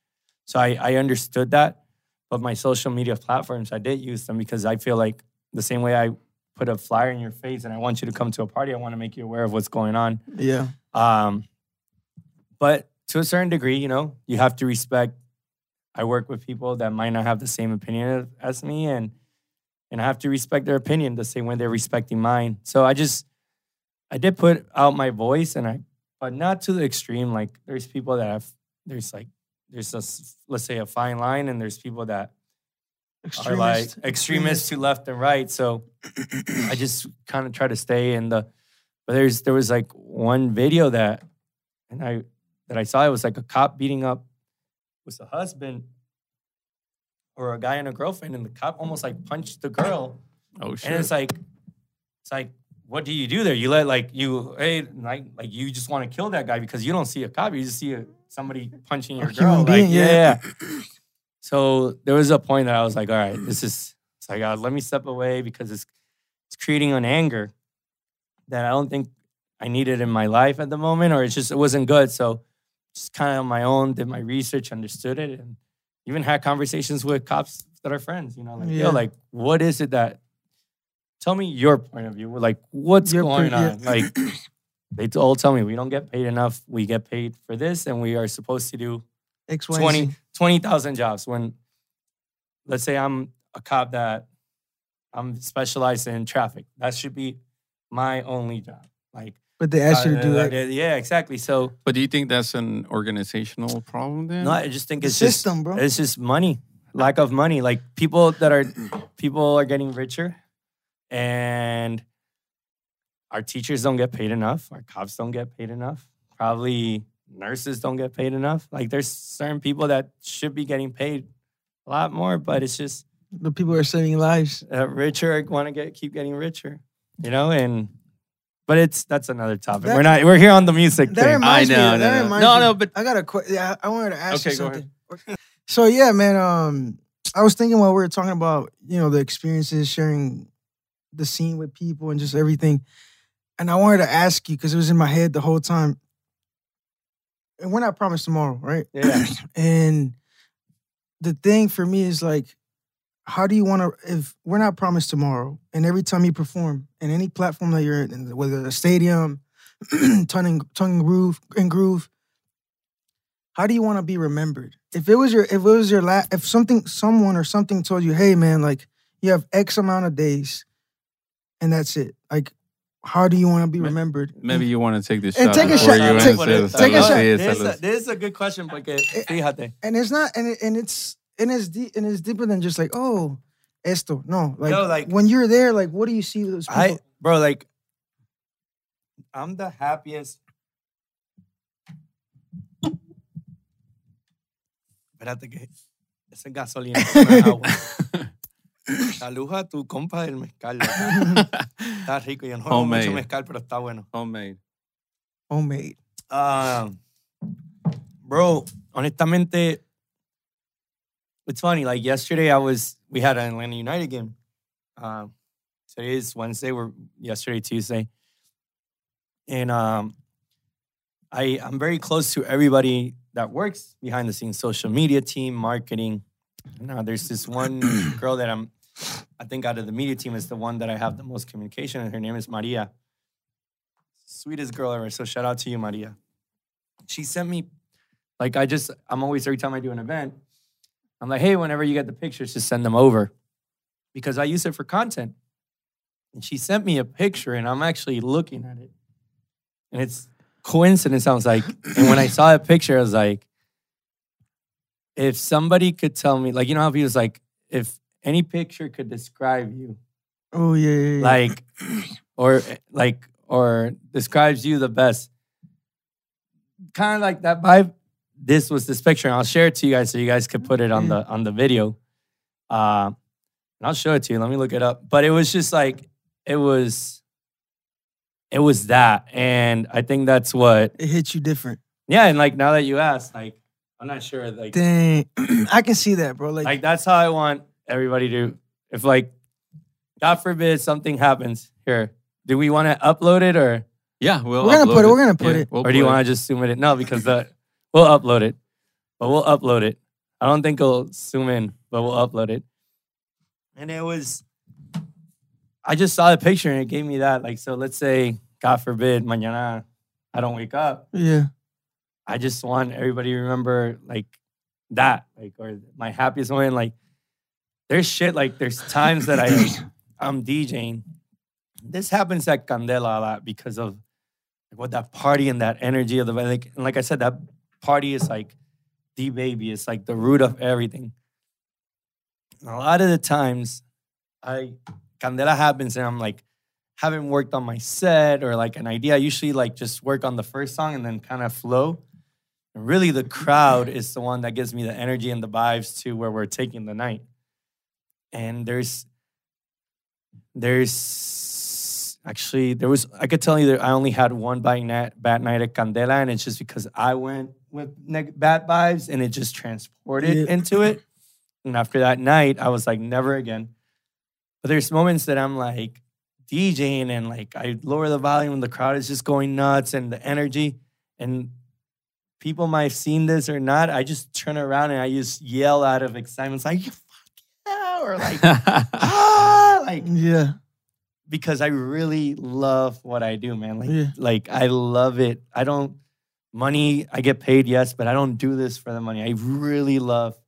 So I, I understood that. But my social media platforms, I did use them because I feel like the same way I put a flyer in your face and I want you to come to a party, I want to make you aware of what's going on. Yeah. Um, but to a certain degree, you know, you have to respect. I work with people that might not have the same opinion as me, and and I have to respect their opinion the same way they're respecting mine. So I just, I did put out my voice, and I, but not to the extreme. Like there's people that have, there's like, there's a let's say a fine line, and there's people that are like Extremist. extremists to left and right. So I just kind of try to stay in the. But there's there was like one video that, and I that I saw it was like a cop beating up was the husband or a guy and a girlfriend, and the cop almost like punched the girl, oh shit! and it's like, it's like. What do you do there? You let like you hey like like you just want to kill that guy because you don't see a cop, you just see a, somebody punching your A girl. human Like, being, yeah, yeah. yeah. So there was a point that I was like, all right, this is it's like uh, let me step away because it's it's creating an anger that I don't think I needed in my life at the moment, or it's just it wasn't good. So just kind of on my own, did my research, understood it, and even had conversations with cops that are friends. You know, like Yeah. yo, like what is it that? Tell me your point of view. Like what's Your going point- yeah. on? Like they all tell me we don't get paid enough. We get paid for this, and we are supposed to do X, Y, 20 Z. 20,000 jobs when let's say I'm a cop that I'm specialized in traffic. That should be my only job. Like But they asked you to do like, that. uh, Yeah, exactly. So but do you think that's an organizational problem then? no, I just think The it's system, just bro. it's just money. Lack of money. Like people that are people are getting richer and our teachers don't get paid enough. Our cops don't get paid enough. Probably nurses don't get paid enough. Like there's certain people that should be getting paid a lot more, but it's just The people are saving lives. uh, richer want to get keep getting richer, you know. And but it's that's another topic. That- we're not we're here on the music That thing. reminds I me. know, that no, no. reminds No, me. no, but- I got a question. Yeah, I wanted to ask Okay, you something. So yeah, man. Um, I was thinking while we were talking about you know the experiences, sharing the scene with people, and just everything, and I wanted to ask you because it was in my head the whole time. And we're not promised tomorrow, right? Yeah. and the thing for me is like, how do you want to? If we're not promised tomorrow, and every time you perform in any platform that you're in, whether a stadium, tongue and, tongue and groove and groove, how do you want to be remembered? if it was your if it was your la- if something someone or something told you, hey man, like you have X amount of days, and that's it. Like, how do you want to be remembered? Maybe you want to take this And shot take a shot- you take- take a shot. sí, This, this is a good question eh, porque fíjate. and it's not and it, and it's and it's deep and it's deeper than just like oh esto no like, No, like- when you're there like what do you see those people I bro, like I'm the happiest. Espérate que esa es gasolina. no es. Salud a tu compa del mezcal. Está rico. Yo no bebo mucho mezcal, pero está bueno. Homemade. homemade Uh, bro, honestamente, it's funny. Like yesterday, I was we had an Atlanta United game. Uh, today is Wednesday. We're yesterday Tuesday, and um, I I'm very close to everybody that works behind the scenes, social media team, marketing. Now there's this one girl that I'm. I think out of the media team is the one that I have the most communication, and her name is Maria sweetest girl ever. So shout out to you, Maria. She sent me, like, I just, I'm always, every time I do an event, I'm like, hey, whenever you get the pictures, just send them over because I use it for content. And she sent me a picture and I'm actually looking at it. And it's coincidence, I was like, and when I saw that picture, I was like, if somebody could tell me, like, you know how people's like, if any picture could describe you, oh yeah, yeah, yeah. like or like or describes you the best kind of like that vibe this was this picture and i'll share it to you guys so you guys could put it on the on the video. Uh and i'll show it to you. Let me look it up. But it was just like it was it was that. And i think that's what it hits you different. Yeah and like now that you asked like i'm not sure like dang. I can see that bro. Like, like that's how I want everybody to. If like, God forbid something happens here, do we want to upload it or Yeah, we'll We're gonna upload put it- we're gonna put it. we'll or do you want to just zoom it in? No, because the we'll upload it, but we'll upload it. I don't think it'll zoom in, but we'll upload it. And it was, I just saw the picture and it gave me that. Like, so let's say, God forbid, mañana I don't wake up. yeah I just want everybody to remember like that, like or my happiest moment. Like there's shit like there's times that I I'm DJing. This happens at Candela a lot because of what that party and that energy of the like and like I said, that party is like the baby. It's like the root of everything. And a lot of the times, I Candela happens and I'm like haven't worked on my set or like an idea. I usually like just work on the first song and then kind of flow. And really, the crowd is the one that gives me the energy and the vibes to where we're taking the night. And there's, there's actually there was I could tell you that I only had one bad night, bad night at Candela, and it's just because I went with neg- bad vibes and it just transported Yeah. into it. And after that night, I was like, never again. But there's moments that I'm like DJing and like I lower the volume and the crowd is just going nuts and the energy and people might have seen this or not. I just turn around and I just yell out of excitement, it's like, "You fuck yeah, or like, ah, like yeah because I really love what I do, man. Like, Yeah. like I love it. I don't money. I get paid, yes, but I don't do this for the money. I really love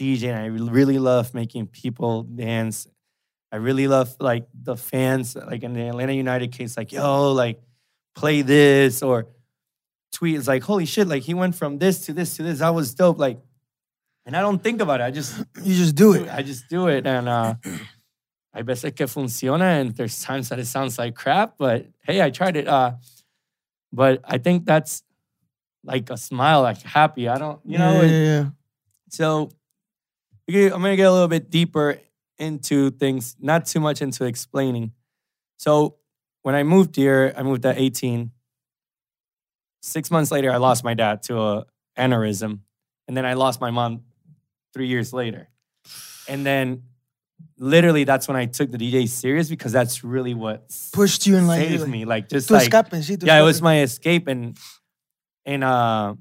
DJing. I really love making people dance. I really love like the fans, like in the Atlanta United case, like yo, like play this or tweet. It's like holy shit, like he went from this to this to this. That was dope. Like, and I don't think about it. I just you just do it I just do it, and uh, I veces que funciona, and there's times that it sounds like crap, but hey, I tried it. Uh, but I think that's like a smile, like happy. I don't, you know. yeah, yeah, yeah. so I'm gonna get a little bit deeper into things, not too much into explaining. So when I moved here, I moved at 18. Six months later, I lost my dad to a aneurysm, and then I lost my mom three years later. And then literally that's when I took the DJ serious because that's really what pushed you in like, saved me. Like just like escape, yeah, it was my escape and and uh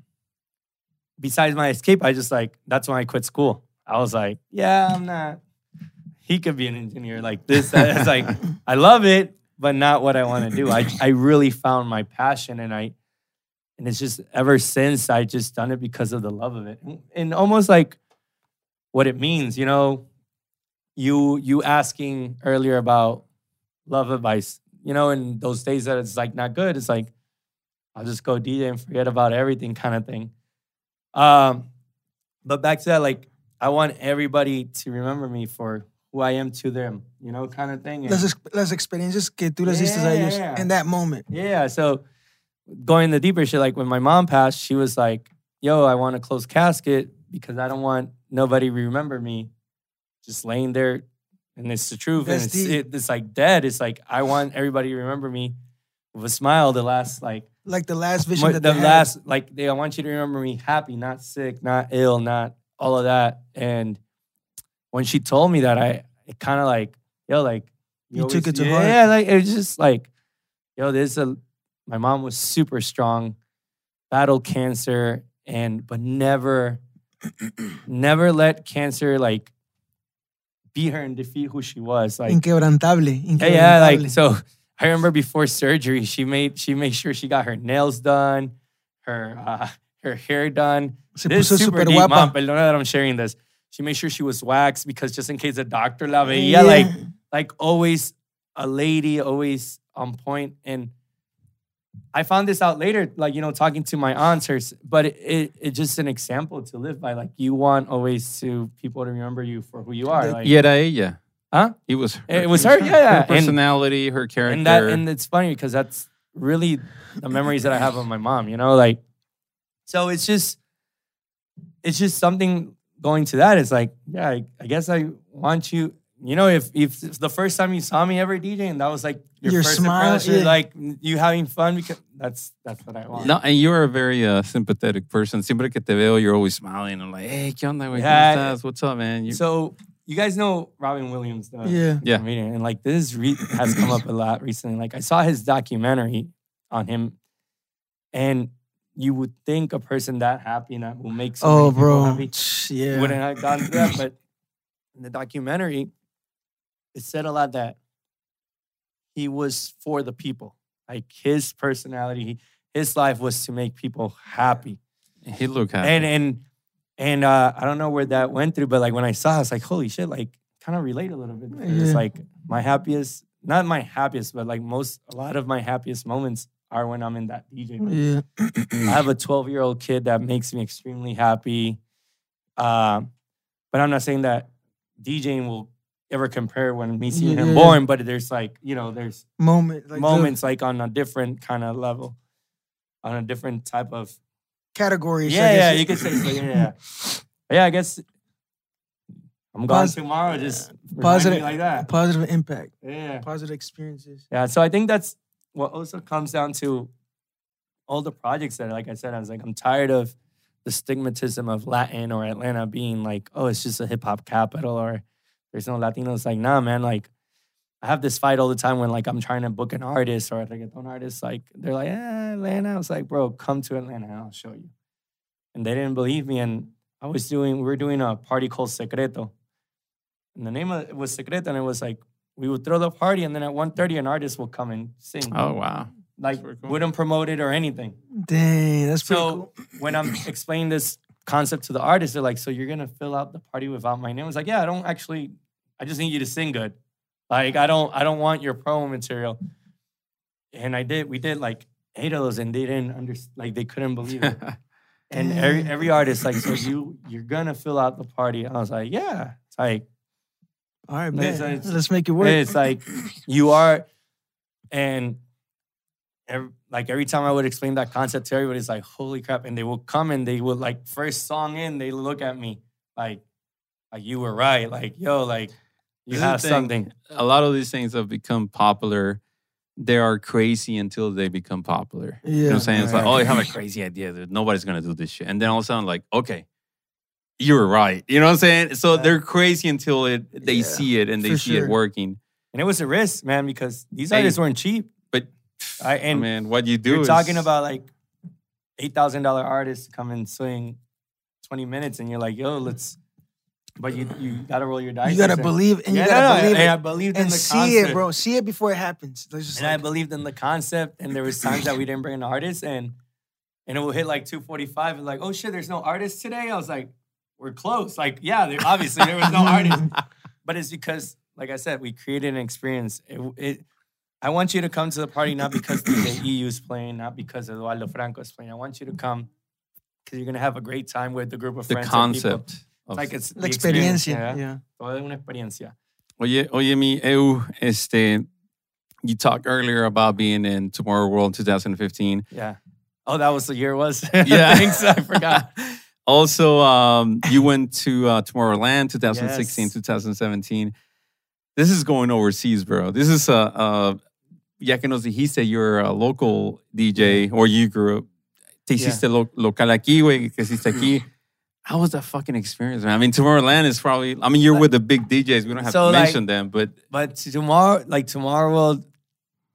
besides my escape, I just like that's when I quit school. I was like, yeah, I'm not he could be an engineer like this. It's like I love it, but not what I want to do. I I really found my passion and I and it's just ever since I just done it because of the love of it, and, almost like what it means. You know, you you asking earlier about love advice. You know, in those days that it's like not good, it's like I'll just go DJ and forget about everything, kind of thing. Um, but back to that, like I want everybody to remember me for who I am to them, you know, kind of thing. And- Las, las experiencias que tú les diste a Yeah, ellos yeah. in that moment. Yeah. So going the deeper shit, like when my mom passed, she was like, yo, I want a closed casket because I don't want nobody to remember me just laying there. And it's the truth. That's and it's, it, it's like dead. It's like, I want everybody to remember me with a smile the last, like, Like the last vision my- that the they had. last, like, they, I want you to remember me happy, not sick, not ill, not all of that. And when she told me that, I, it kind of like, yo, like, You took it to yeah, heart. Yeah, like, it was just like, yo, there's a, uh, my mom was super strong, battled cancer, and, but never, never let cancer, like, beat her and defeat who she was. Like, Inquebrantable. yeah, yeah, like so. I remember before surgery, she made she made sure she got her nails done, her uh, her hair done. Se This puso is super super deep, guapa. mom. Perdona that I'm sharing this. She made sure she was waxed because just in case the doctor la veía, Yeah. like like always a lady, always on point. And I found this out later, like you know, talking to my aunts, her, but it, it it's just an example to live by. Like you want always to people to remember you for who you are. The- Like, Y era ella. Huh? It was her. It was her, yeah, yeah. Her And- personality, her character. and that and it's funny because that's really the memories that I have of my mom, you know, like so it's just it's just something going to that. It's like, yeah, I, I guess I want you, you know, if if it's the first time you saw me ever DJ and that was like your, Your first smile, impression, yeah. like you having fun because that's that's what I want. No, and you're a very uh, sympathetic person. Siempre que te veo, you're always smiling. I'm like, hey, ¿qué onda, güey? Yeah. ¿Cómo estás? What's up, man? You- So you guys know Robin Williams, the Yeah. Yeah. comedian, and like this re- has come up a lot recently. Like I saw his documentary on him, and you would think a person that happy and that will make so oh, many Oh, people bro. happy Yeah. wouldn't have gone through that. But in the documentary, it said a lot that he was for the people. Like his personality, his life was to make people happy. he looked happy. And and and uh, I don't know where that went through, but like when I saw, it, I was like, holy shit, like kind of relate a little bit. because It's Yeah. like my happiest, not my happiest, but like most, a lot of my happiest moments are when I'm in that DJ. booth. Yeah. I have a 12 year old kid that makes me extremely happy. Um, but I'm not saying that DJing will ever compare when me seeing Yeah, him born, but there's like, you know, there's Moment. Like the moments like on a different kind of level, on a different type of Categories. Yeah, yeah, you could say so. Yeah, yeah. Yeah, I guess I'm gone Pos- tomorrow. Just Positive, like that. positive impact, Yeah, positive experiences. yeah. So I think that's what also comes down to all the projects that, like I said, I was like, I'm tired of the stigmatism of Latin or Atlanta being like, oh, it's just a hip hop capital or there's no Latinos. Like, nah, man. Like, I have this fight all the time when like I'm trying to book an artist or a reggaeton artist. Like, they're like, eh, Atlanta. I was like, bro, come to Atlanta and I'll show you. And they didn't believe me. And I was doing, we were doing a party called Secreto. And the name of it was Secreto. And it was like, we would throw the party and then at 1.30 an artist will come and sing. oh, wow. like, cool. wouldn't promote it or anything. Dang, that's pretty So cool. when I'm explaining this concept to the artist, they're like, "So you're gonna fill out the party without my name?" I was like, "Yeah, I don't actually. I just need you to sing good. Like I don't. I don't want your promo material." And I did. We did like eight of those, and they didn't understand. Like they couldn't believe it. and every every artist like, "So you you're gonna fill out the party?" I was like, "Yeah." It's like All right, It's- man. it's- Let's make it work. it's like you are, and every, like every time I would explain that concept to everybody, it's like holy crap! And they will come and they would like first song in, they look at me like, like you were right, like yo, like you This have thing. something. a lot of these things have become popular. They are crazy until they become popular. You know what I'm saying? It's like, oh, you have a crazy idea. Dude. Nobody's gonna do this shit. And then all of a sudden, like, okay, you were right. You know what I'm saying? So Yeah. they're crazy until it they Yeah, see it and they for see sure. it working. And it was a risk, man, because these Hey, artists weren't cheap. But I, I and mean, what you do you're is talking about like eight thousand dollar artists come and swing twenty minutes, and you're like, yo, let's. But you you gotta roll your dice. You gotta believe, and Yeah, you no, gotta no, believe and I it, believed in and the see concept. it, bro. See it before it happens. There's just and I believed in the concept, and there was times that we didn't bring an artist, and and it will hit like 245 and like, oh shit, there's no artist today. I was like, we're close. Like, yeah, there, obviously there was no artist, but it's because, like I said, we created an experience. It, it, I want you to come to the party not because the EU is playing, not because Eduardo Franco is playing. I want you to come because you're gonna have a great time with the group of The friends. and people. concept. It's of- like it's La the experience, experiencia. Yeah. Toda una experiencia. Oye, oye, mi Eu, este, you talked earlier about being in Tomorrow World 2015. Yeah. Oh, that was the year it was. Yeah. Thanks. I forgot. Also, um, you went to uh, Tomorrowland 2016, Yes. 2017. This is going overseas, bro. This is a, uh, ya que nos dijiste you're a local DJ or you grew up. Te Yeah. hiciste lo- local aquí, güey, que hiciste aquí. How was that fucking experience, man? I mean, Tomorrowland is probably, I mean, you're with the big DJs. We don't have So, to like- mention them, but But tomorrow, like tomorrow world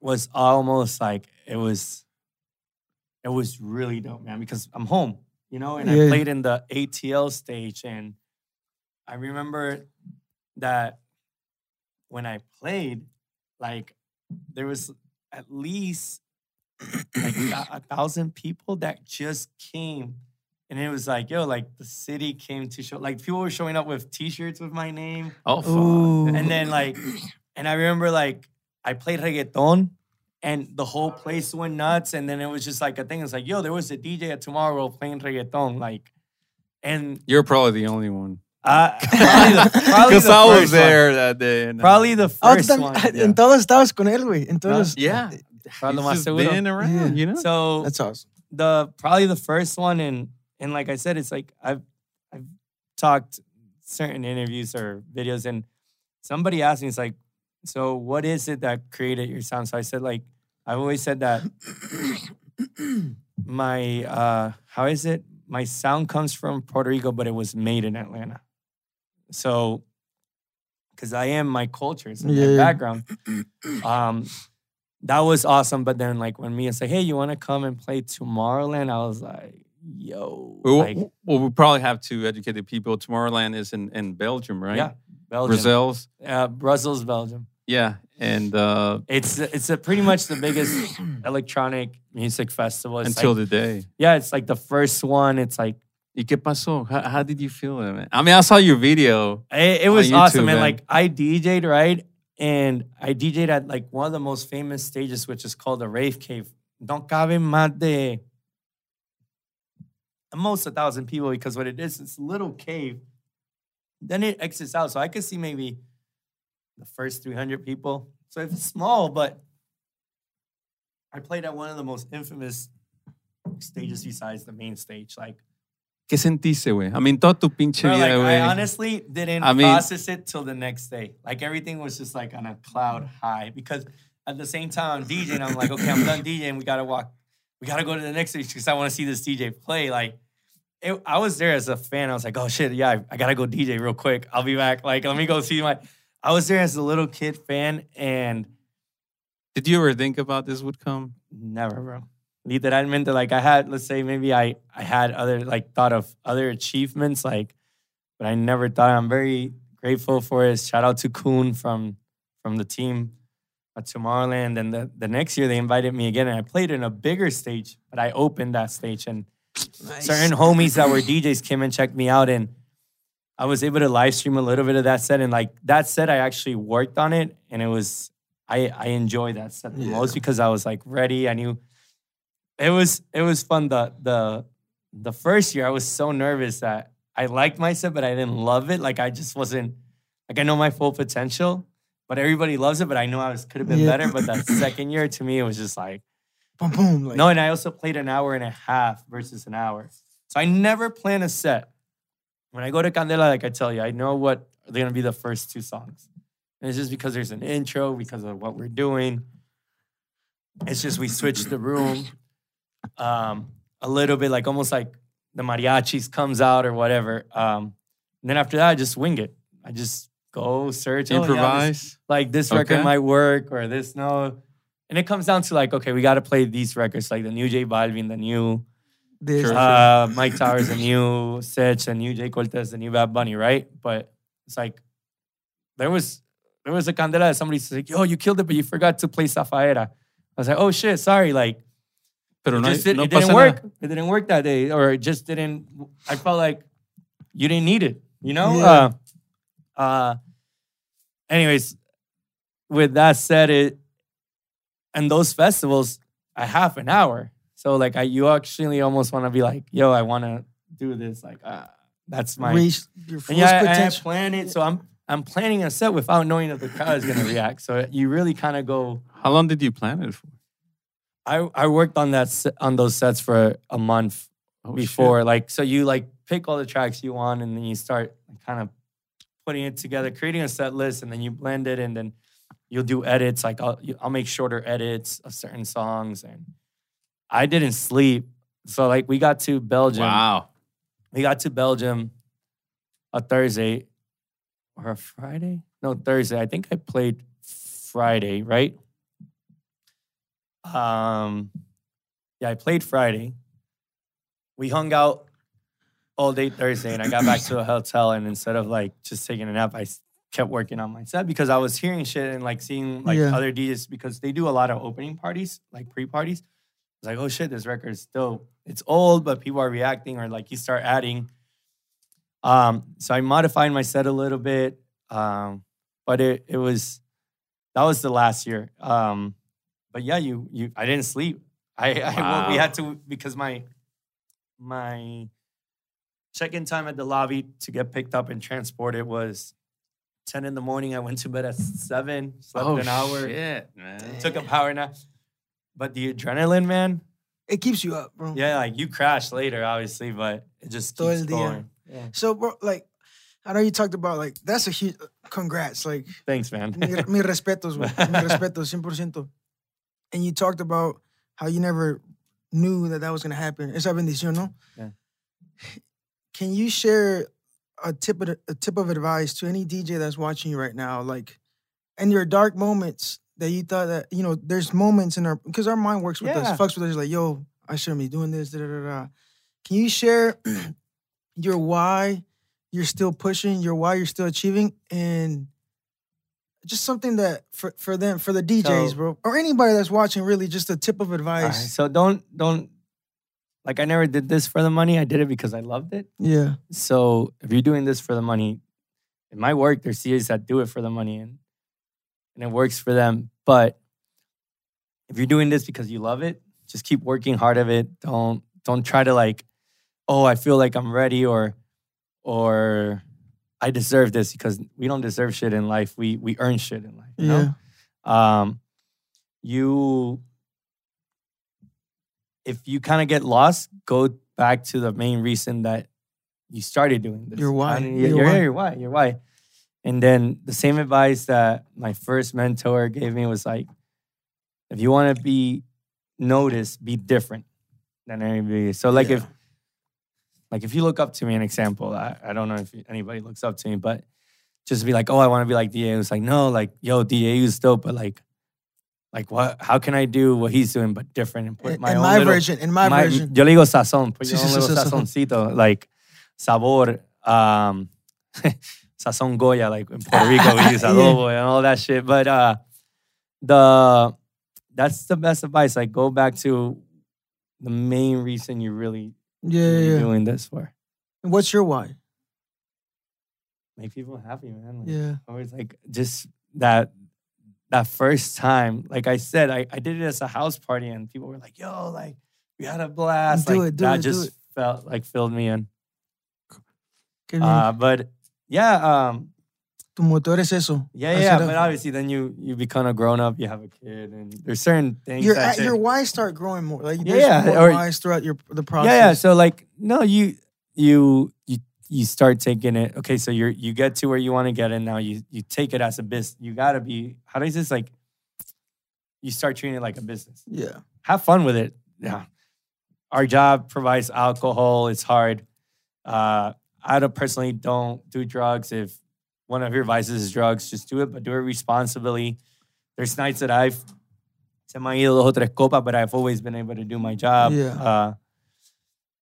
was almost like it was it was really dope, man, because I'm home, you know, and Yeah. I played in the ATL stage and I remember that when I played, like there was at least like a, a thousand people that just came. And it was like, yo, like the city came to show, like people were showing up with T-shirts with my name, oh, fuck. And then like, and I remember like I played reggaeton and the whole place went nuts. And then it was just like a thing. It's like, yo, there was a DJ at Tomorrow playing reggaeton. Like, and You're probably the only one. uh, probably the, probably Because the I was first one. there that day. and, uh, Probably the Ah, tú first también- one. En todos estabas con él, güey. En todos. Yeah. Para lo He's just seguro. been around, Yeah. you know? So That's awesome. the probably the first one and and like I said, it's like I've I've talked certain interviews or videos and somebody asked me, it's like, so what is it that created your sound? So I said like I've always said that my uh how is it? My sound comes from Puerto Rico, but it was made in Atlanta. So because I am my culture, it's Yeah, my background. Um that was awesome. But then like when Mia said, Hey, you wanna come and play Tomorrowland? I was like, yo. Well, like, well, we probably have to educate the people. Tomorrowland is in, in Belgium, right? Yeah. Belgium. Brussels. Uh, Brussels, Belgium. Yeah. And uh, It's it's a, pretty much the biggest electronic music festival. It's until like, the day. yeah, it's like the first one. It's like ¿Y qué pasó? How, how did you feel man? I mean, I saw your video. It, it was awesome, YouTube, man. man. Like I DJ'd right, and I DJ'd at like one of the most famous stages, which is called the Rave Cave. Don't cabe más de almost a thousand people because what it is, it's a little cave. Then it exits out, so I could see maybe the first three hundred people. So it's small, but I played at one of the most infamous stages besides the main stage, like. ¿Qué sentiste, güey? I mean, toda tu pinche Bro, vida, like, I honestly didn't I mean- process it till the next day. Like everything was just like on a cloud high because at the same time I'm DJing, I'm like, okay, I'm done DJing. We gotta walk. We gotta go to the next stage because I want to see this DJ play. Like, it, I was there as a fan. I was like, oh shit, yeah, I, I gotta go DJ real quick. I'll be back. Like, let me go see my. I was there as a little kid fan and Did you ever think about this would come? Never, bro. Literalmente, like I had, let's say maybe I I had other like thought of other achievements, like, but I never thought. I'm very grateful for it. Shout out to Kuhn from from the team at Tomorrowland. And the, the next year they invited me again, and I played in a bigger stage, but I opened that stage, and certain homies that were DJs came and checked me out, and I was able to live stream a little bit of that set. And like that set, I actually worked on it, and it was I I enjoyed that set the Yeah. most because I was like ready. I knew it was it was fun. The the the first year I was so nervous that I liked my set, but I didn't love it. Like I just wasn't like I know my full potential, but everybody loves it. But I know I was could have been Yeah. better. But that second year to me, it was just like Boom, boom. Like, no. And I also played an hour and a half versus an hour, so I never plan a set. When I go to Candela, like I tell you, I know what they're gonna be the first two songs. And it's just because there's an intro, because of what we're doing. It's just we switch the room um, a little bit, like almost like the mariachis comes out or whatever. Um, and then after that, I just wing it. I just go search, oh, yeah, this- Improvise? like this Okay. record might work or this no. And it comes down to like, okay, we got to play these records, like the new J Balvin, the new this, Sure. uh, Myke Towers, the new Sitch, the new Jhay Cortez, the new Bad Bunny, right? But it's like there was there was a candela that somebody said, "Yo, you killed it, but you forgot to play Safaera." I was like, "Oh shit, sorry." Like, Pero it no, did, no it didn't work. nada. It didn't work that day, or it just didn't. I felt like you didn't need it. You know. Yeah. Uh, uh, anyways, with that said, it and those festivals a half an hour. So like, I you actually almost want to be like, yo, I want to do this. Like, uh, that's my Reach your full and yeah, I- I, plan it. So I'm I'm planning a set without knowing if the crowd is gonna react. So you really kind of go. How long did you plan it for? I I worked on that se- on those sets for a month Oh, shit. before. Like, so you like pick all the tracks you want, and then you start kind of putting it together, creating a set list, and then you blend it, and then you'll do edits. Like I'll I'll make shorter edits of certain songs, and I didn't sleep. So like we got to Belgium. Wow. We got to Belgium a Thursday or a Friday? No, Thursday. I think I played Friday, right? Um, yeah, I played Friday. We hung out all day Thursday, and I got back to a hotel. And instead of like just taking a nap, I kept working on my set because I was hearing shit and like seeing like Yeah. other DJs because they do a lot of opening parties, like pre parties. It's like, oh shit, this record's still it's old, but people are reacting, or like you start adding. Um, so I modified my set a little bit, um, but it it was that was the last year. Um, but yeah, you you I didn't sleep. I, I wo- we had to because my my check-in time at the lobby to get picked up and transported was 10 in the morning. I went to bed at seven, slept Oh, an hour, shit, man. took a power nap. But the adrenaline, man, It keeps you up, bro. yeah, like you crash later, obviously, but it just Todo keeps going. Yeah. So, bro, like, I know you talked about like that's a huge. Congrats, like Thanks, man. mi, mi respetos, mi respetos, 100%. And you talked about how you never knew that that was gonna happen. Esa bendición, no? Yeah. Can you share a tip of a tip of advice to any DJ that's watching you right now, like, in your dark moments that you thought that you know, there's moments in our because our mind works with Yeah. us, fucks with us, like, yo, I shouldn't be doing this. Da, da, da. Can you share your why you're still pushing, your why you're still achieving, and just something that for, for them, for the DJs, So- bro, or anybody that's watching, really, just a tip of All right, advice. so don't don't like I never did this for the money. I did it because I loved it. Yeah, So if you're doing this for the money, it might work. There's CAs that do it for the money and and it works for them. But if you're doing this because you love it, just keep working hard of it. Don't don't try to like, oh, I feel like I'm ready or or I deserve this because we don't deserve shit in life. We we earn shit in life. You yeah, know? um, you if you kind of get lost, go back to the main reason that you started doing this. Your why. Kinda- Your your, why. your why. Your why. And then the same advice that my first mentor gave me was like, if you want to be noticed, be different than anybody. So like Yeah. if like if you look up to me, an example, I, I don't know if anybody looks up to me, but just be like, oh, I want to be like DA. It's like, no, like, yo, DA is dope, but like, like what? How can I do what he's doing but different and put in, my in own my little, version, in my, version. Yo le digo sazón, put your sí, own sí, little sazón. sazoncito, like sabor, um, sazón Goya, like in Puerto Rico we use Yeah. adobo and all that shit. But uh, the that's the best advice. Like go back to the main reason you really, Yeah, yeah, really yeah. doing this for. And what's your why? Make people happy, man. Like, Yeah, always like just that that first time like i said I, I did it as a house party and people were like yo like we had a blast Do like it, do that it, just it. felt like filled me in uh, but yeah um tu motor es eso. yeah yeah but obviously then you you become a grown-up you have a kid and there's certain things your that your why start growing more. Like Yeah, yeah, more or- whys throughout your the process. Yeah, yeah. So like, no, you you you you start taking it. Okay, so you're you get to where you want to get, and now you you take it as a business. You gotta be. How does this like? You start treating it like a business. yeah, Have fun with it. Yeah. Our job provides alcohol. It's hard. Uh, I don't personally don't do drugs. If one of your vices is drugs, just do it, but do it responsibly. There's nights that I've se me ido dos o tres copas, but I've always been able to do my job. Yeah. Uh,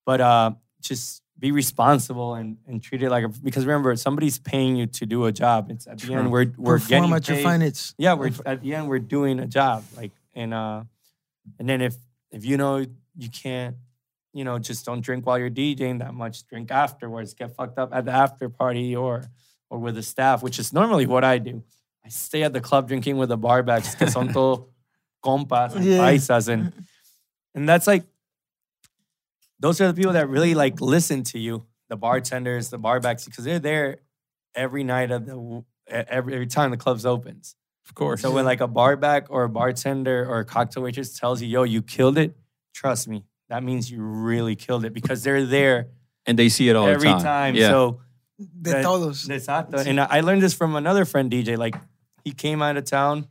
but uh, just be responsible and, and treat it like a, because remember somebody's paying you to do a job. It's at the True. end we're we're perform getting at your paid. finest. Yeah, we're at the end we're doing a job. Like and uh and then if if you know you can't, you know, just don't drink while you're DJing that much. Drink afterwards. Get fucked up at the after party or or with the staff, which is normally what I do. I stay at the club drinking with the barbacks que son todo compas and Yeah. paisas and and that's like those are the people that really like listen to you, the bartenders, the barbacks, because they're there every night of the w- every, every time the club's opens. Of course. So when like a barback or a bartender or a cocktail waitress tells you, "Yo, you killed it," trust me, that means you really killed it because they're there and they see it all every the time. time. Yeah. So De that- todos. Exacto. And I I learned this from another friend, DJ. Like he came out of town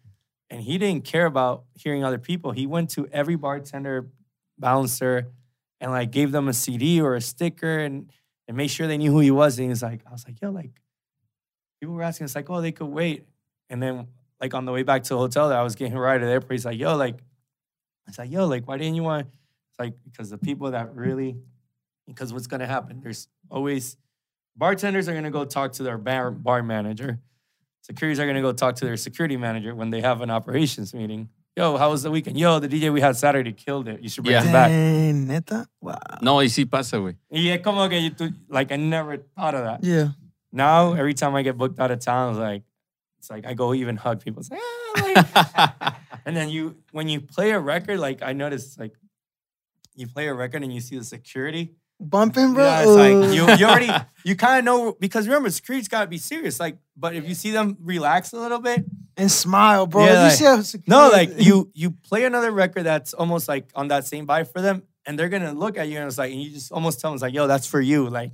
and he didn't care about hearing other people. He went to every bartender, bouncer, and like gave them a CD or a sticker and and made sure they knew who he was. And he was like, I was like, yo, like people were asking, it's like, oh, they could wait. And then like on the way back to the hotel that I was getting right at the airport, he's like, yo, like, it's like, yo, like, why didn't you want? It's like because the people that really, because what's gonna happen? There's always bartenders are gonna go talk to their bar, bar manager. Securities are gonna go talk to their security manager when they have an operations meeting. Yo, how was the weekend? Yo, the DJ we had Saturday killed it. You should bring Yeah. it back. Dang, neta? Wow. no, y sí pasa, güey. Y es como que you tu- like I never thought of that. Yeah. Now every time I get booked out of town, it's like it's like I go even hug people. It's like, "Ah," like- and then you when you play a record, like I noticed like you play a record and you see the security. Bumping, bro. Yeah, it's like you you already you kind of know because remember security's got to be serious. Like, but if you see them relax a little bit, and smile, bro. Yeah, you like- see how no, like you you play another record that's almost like on that same vibe for them, and they're gonna look at you and it's like, and you just almost tell them it's like, yo, that's for you. Like,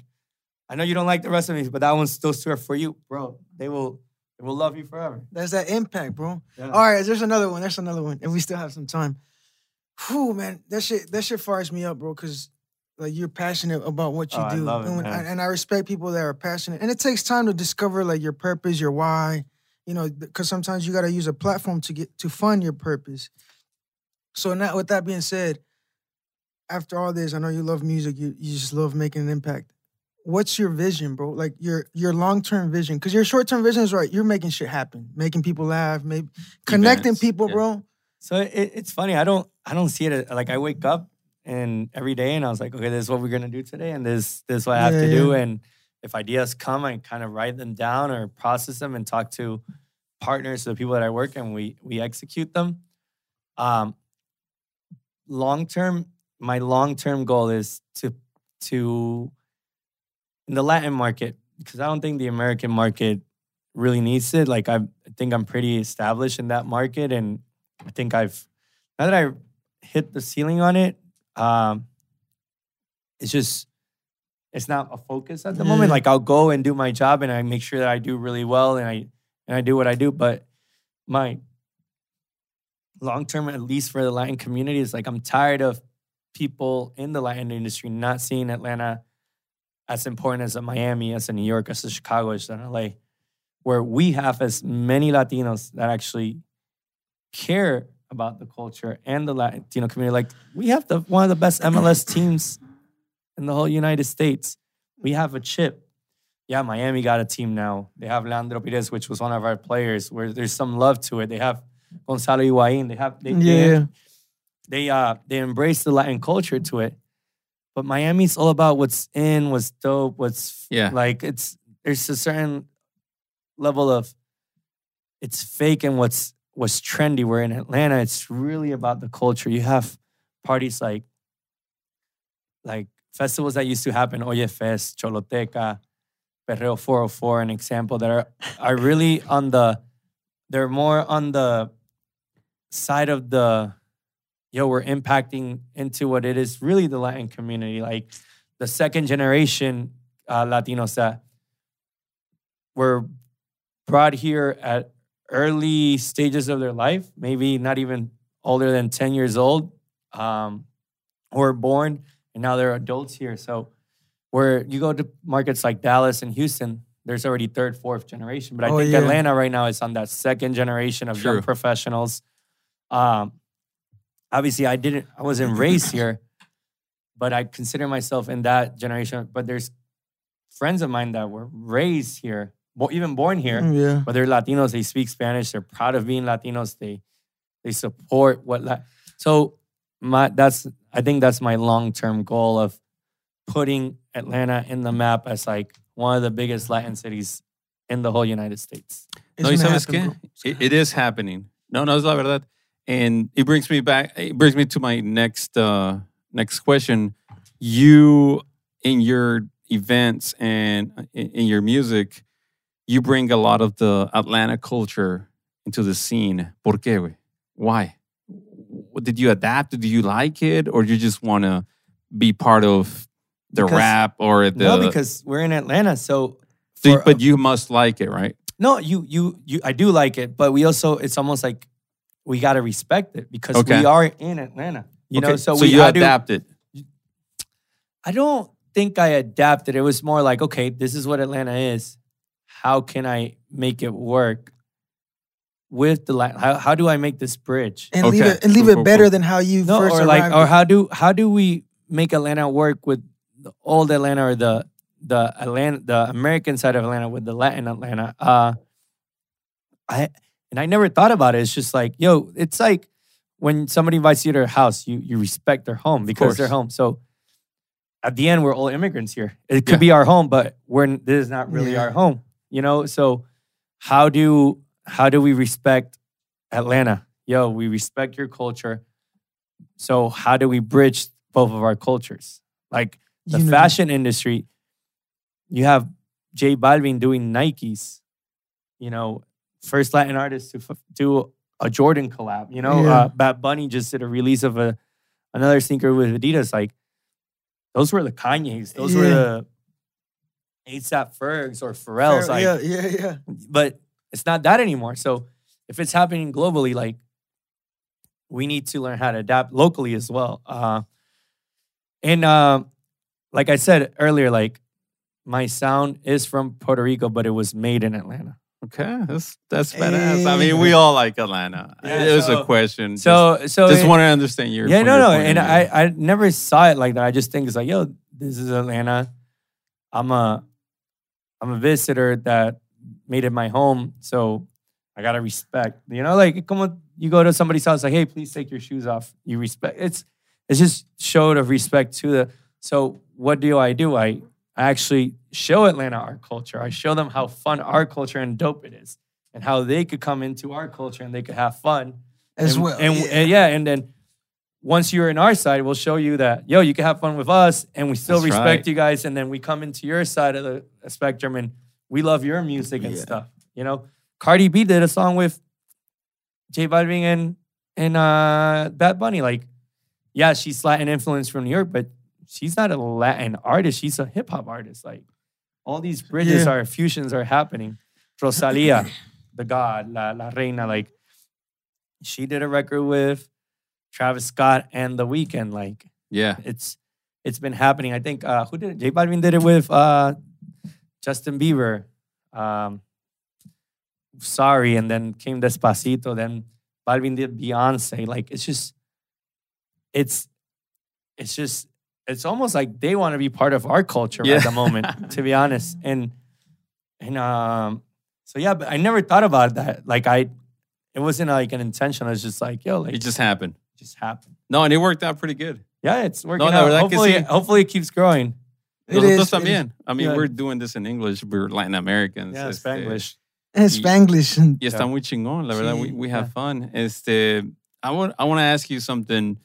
I know you don't like the rest of me, but that one's still served for you, bro. They will they will love you forever. That's that impact, bro. Yeah. All right, there's another one. There's another one. And we still have some time. Whew, man. That shit, that shit fires me up, bro, because like you're passionate about what you Oh, I do. it, and, when- man. and I respect people that are passionate. And it takes time to discover like your purpose, your why. You know, because sometimes you gotta use a platform to get to fund your purpose. So now with that being said, after all this, I know you love music, you, you just love making an impact. What's your vision, bro? Like your your long term vision, because your short term vision is right. You're making shit happen, making people laugh, maybe connecting Events, people, yeah. bro. So it, it's funny. I don't I don't see it as- like I wake up and every day and I was like, okay, this is what we're gonna do today, and this this is what I have Yeah, to do. And if ideas come, I kind of write them down or process them and talk to partners, the people that I work, and we we execute them. Um, long term, my long term goal is to to in the Latin market because I don't think the American market really needs it. Like I, I think I'm pretty established in that market, and I think I've now that I hit the ceiling on it. Um, it's just it's not a focus at the moment. Like I'll go and do my job, and I make sure that I do really well, and I and I do what I do. But my long term, at least for the Latin community, is like I'm tired of people in the Latin industry not seeing Atlanta as important as a Miami, as a New York, as a Chicago, as an LA, where we have as many Latinos that actually care about the culture and the Latino community. Like we have the one of the best MLS teams in the whole United States. We have a chip. Yeah, Miami got a team now. They have Leandro Pirez, which was one of our players, where there's some love to it. They have Gonzalo Higuain. They have they, they- Yeah. they uh they embrace the Latin culture to it. But Miami's all about what's in, what's dope, what's Yeah. like it's there's a certain level of it's fake and what's what's trendy. Where in Atlanta, it's really about the culture. You have parties like like festivals that used to happen, Oye Fest, Choloteca, Perreo 404, an example that are are really on the they're more on the side of the yo, we're impacting into what it is really the Latin community, like the second generation uh, Latinos that were brought here at early stages of their life, maybe not even older than 10 years old, um, were born and now they're adults here. So, where you go to markets like Dallas and Houston, there's already third, fourth generation. But I Oh, think yeah. Atlanta right now is on that second generation of young professionals. Um, obviously, I didn't, I wasn't raised here, but I consider myself in that generation. But there's friends of mine that were raised here, even born here, Yeah. but they're Latinos. They speak Spanish. They're proud of being Latinos. They they support what. La- so my that's I think that's my long term goal of putting Atlanta in the map as like one of the biggest Latin cities in the whole United States. No, It's y gonna sabes qué? It's It, it is happening. No, no, es la verdad. And it brings me back. It brings me to my next uh next question. You in your events and uh, in, in your music, you bring a lot of the Atlanta culture into the scene. ¿Por qué? güey? Why? Did you adapt? Did you like it, or do you just want to be part of the Because- rap or the? no, because we're in Atlanta, so. So- for- but you must like it, right? No, you you you I do like it, but we also it's almost like we gotta respect it because Okay. we are in Atlanta. You know, Okay, so, we you to- adapted. I don't think I adapted. It was more like, okay, this is what Atlanta is. How can I make it work with the Latin? How, how do I make this bridge? and leave it and leave Cool, it cool, better cool. than how you No, first or like, or how do how do we make Atlanta work with the old Atlanta or the the Atlanta the American side of Atlanta with the Latin Atlanta? Uh, I and I never thought about it. It's just like, yo, it's like when somebody invites you to their house, you you respect their home because they're home. So at the end, we're all immigrants here. It could Yeah. be our home, but we're this is not really Yeah. our home. You know, so how do how do we respect Atlanta? Yo, we respect your culture. So how do we bridge both of our cultures? Like the Unity. fashion industry, you have J Balvin doing Nikes, you know, first Latin artist to f- do a Jordan collab. You know, Yeah. uh, Bad Bunny just did a release of a another sneaker with Adidas. Like those were the Kanye's. Those were the ASAP Fergs or Pharrell's. Like, yeah, yeah, yeah. but it's not that anymore. So if it's happening globally, like we need to learn how to adapt locally as well. Uh, and uh, like I said earlier, like my sound is from Puerto Rico, but it was made in Atlanta. Okay, that's that's badass. I mean, we all like Atlanta. Yeah, it was so- a question. just- So, so just, it- want to understand your yeah, from no, no, and. I, I never saw it like that. I just think it's like, yo, this is Atlanta. I'm a, I'm a visitor that made it my home, so I gotta respect. You know, like come on, you go to somebody's house, like, hey, please take your shoes off. You respect. It's, it's just showed of respect to the. So what do I do? I, I actually show Atlanta our culture. I show them how fun our culture and dope it is, and how they could come into our culture and they could have fun As and, well. And yeah. and yeah, and then once you're in our side, we'll show you that yo, you can have fun with us, and we still That's respect right. you guys. And then we come into your side of the spectrum, and we love your music and Yeah. stuff. You know, Cardi B did a song with J Balvin and and uh, Bad Bunny. Like, yeah, she's Latin influence from New York, but she's not a Latin artist. She's a hip hop artist. Like, all these bridges Yeah. are fusions are happening. Rosalia, the god, La, La Reina, like she did a record with Travis Scott and The Weeknd. Like yeah, it's it's been happening. I think uh, who did it? J Balvin did it with uh, Justin Bieber. Um, sorry, and then came Despacito. Then Balvin did Beyonce. Like it's just, it's, it's just, it's almost like they want to be part of our culture Yeah. at the moment. to be honest, and and um, so yeah, but I never thought about that. Like I, it wasn't like an intention. I was just like, yo, like it just happened. Just happened. No, and it worked out pretty good. Yeah, it's working la out. verdad que Hopefully, sí. hopefully it keeps growing. It Nosotros is, it también. I mean, Yeah. we're doing this in English. We're Latin Americans. Yeah, este, Spanglish. And Spanglish. and- Y está muy chingón, la verdad. We, we have yeah. fun. Este, I want I want to ask you something.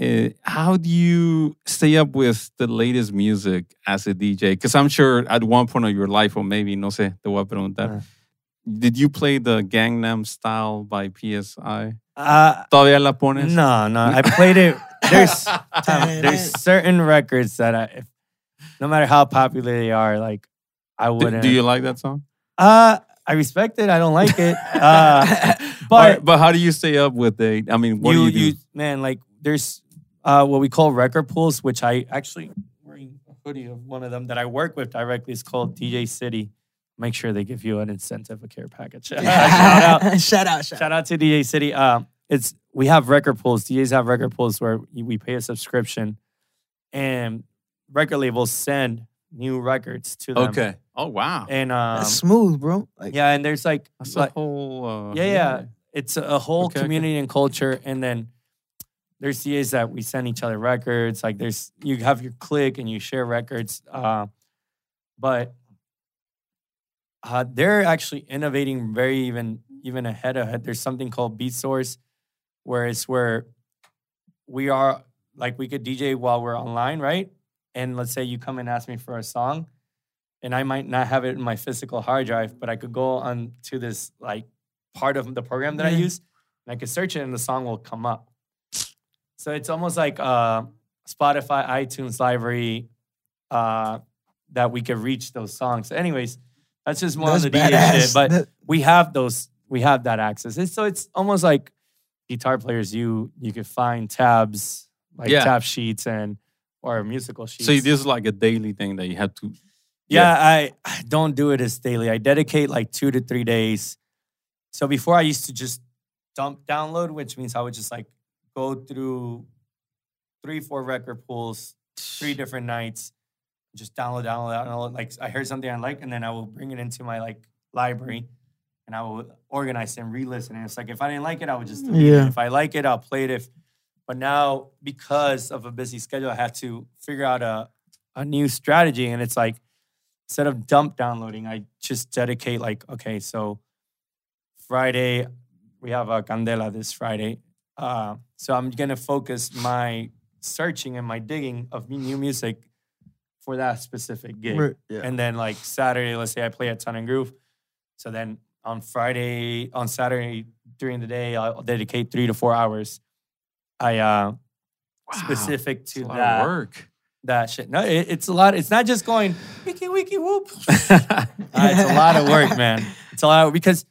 Uh, how do you stay up with the latest music as a DJ? Because I'm sure at one point of your life, or maybe, no sé, te voy a preguntar. Uh. Did you play the Gangnam Style by PSY? Uh, ¿Todavía la pones? no, no. I played it. There's Dang, there's certain records that I, if, no matter how popular they are, like I Do, wouldn't. do you like that song? Uh, I respect it. I don't like it. Uh, but right, but how do you stay up with it? I mean, what you, do you do? man, like there's uh, what we call record pools, which I actually wearing a hoodie of one of them that I work with directly. It's called DJ City. Make sure they give you an incentive, a care package. Shout out. shout out, shout, Shout out to DJ City. Um, it's we have record pools. DJs have record pools where we pay a subscription, and record labels send new records to them. Okay. Oh, wow. And um, That's smooth, bro. Like, yeah, and there's like, That's like a whole. Uh, yeah, yeah, it's a whole Okay, okay. community and culture, and then there's DAs that we send each other records. Like there's you have your click and you share records. Uh, but uh, they're actually innovating very even even ahead of it. There's something called Beat Source, where it's where we are like we could DJ while we're online, right? And let's say you come and ask me for a song, and I might not have it in my physical hard drive, but I could go on to this like part of the program that I use, and I could search it, and the song will come up. So it's almost like uh, Spotify, iTunes library uh, that we could reach those songs. anyways, that's just more That's on the DJ badass. shit. But That- we have those, we have that access. It's, so it's almost like guitar players. You you could find tabs like Yeah. tab sheets and or musical sheets. So this is like a daily thing that you have to. Yeah, I, I don't do it as daily. I dedicate like two to three days. So before I used to just dump download, which means I would just like go through three, four record pools, three different nights, just download, download, download. Like I heard something I like, and then I will bring it into my like library and I will organize and re-listen. And it's like if I didn't like it, I would just delete Yeah. it. If I like it, I'll play it. If but now because of a busy schedule, I had to figure out a a new strategy. And it's like instead of dump downloading, I just dedicate like, okay, so Friday, we have a Candela this Friday. Uh, so I'm gonna focus my searching and my digging of new music for that specific gig. Right, yeah. And then like Saturday, let's say I play at Tongue and Groove. So then on Friday, on Saturday during the day, I'll dedicate three to four hours. I uh specific to a lot that of work. that shit. No, it, it's a lot. It's not just going wiki wiki whoop. Uh, it's a lot of work, man. It's a lot of, because,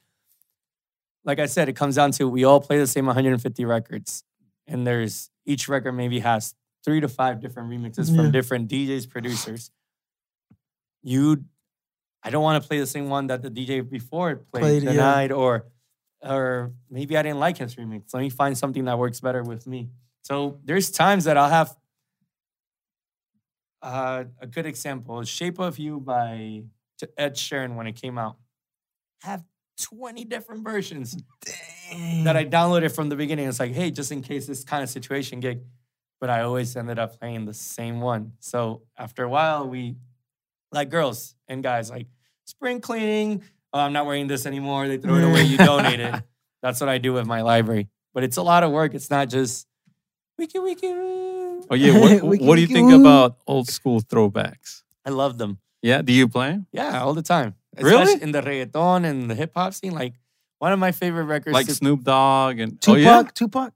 like I said, it comes down to we all play the same 150 records, and there's each record maybe has three to five different remixes Yeah. from different DJs, producers. You, I don't want to play the same one that the DJ before played, Played, the yeah. or or maybe I didn't like his remix. Let me find something that works better with me. So there's times that I'll have uh, a good example Shape of You by Ed Sheeran when it came out. Have 20 different versions that I downloaded from the beginning. It's like, hey, just in case this kind of situation gig. But I always ended up playing the same one. So after a while, we, like girls and guys, like spring cleaning. Oh, I'm not wearing this anymore. They throw it away. You donate it. That's what I do with my library. But it's a lot of work. It's not just wiki wiki. woo. Oh yeah. What, Wiki what do you wiki think woo. about old school throwbacks? I love them. Yeah. Do you play? Yeah, all the time. Really? Especially in the reggaeton and the hip hop scene. Like one of my favorite records. Like to- Snoop Dogg and oh, Tupac, oh yeah, Tupac.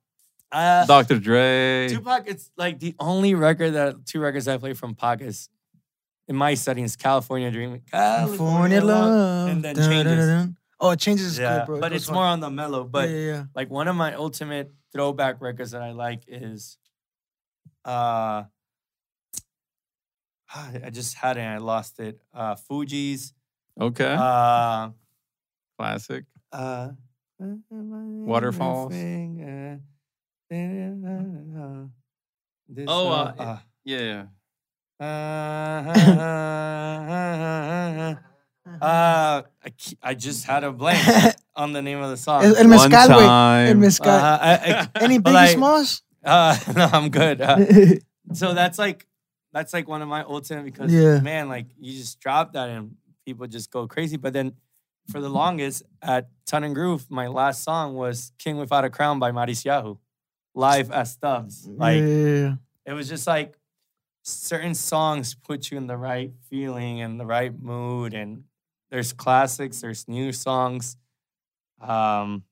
Uh, Dr. Dre. Tupac, it's like the only record that two records I play from Pac is in my settings, California Dreaming. California love. And then Dun, dun, changes. dun, dun. Oh, it changes. is Yeah, good, bro. It but goes it's hard. more on the mellow. But yeah, yeah, yeah. like one of my ultimate throwback records that I like is uh I just had it and I lost it. Uh Fugees Okay. uh Classic. uh Waterfalls. This, Oh, uh, uh, Yeah. uh, uh, I, I just had a blank on the name of the song. El, el One mezcal, güey. El time. mezcal. Uh, I- I- Any but Biggie like, Smalls? Uh, no, I'm good. Uh, so that's like that's like one of my ultimate because Yeah. man, like you just drop that and people just go crazy. But then for the longest at Tongue and Groove, my last song was King Without a Crown by Matisyahu, live as Stubbs. Like yeah. it was just like certain songs put you in the right feeling and the right mood and there's classics there's new songs um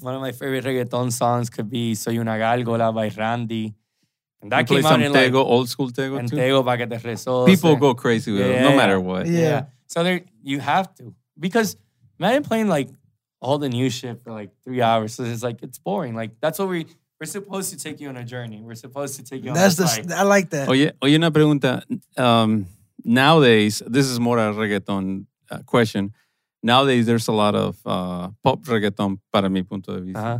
one of my favorite reggaeton songs could be Soy una gálgola by Randy and that you came out in like old school Tego en too. Tego que te. People go crazy with it, no matter what. Yeah. yeah. so there you have to because imagine playing like all the new shit for like three hours so it's like it's boring like that's what we we're supposed to take you on a journey we're supposed to take you on That's this, the. like, I like that. Oye, oye, una pregunta. Um, nowadays, this is more a reggaeton uh, question. Nowadays, there's a lot of uh, pop reggaeton, para mi punto de vista. uh-huh.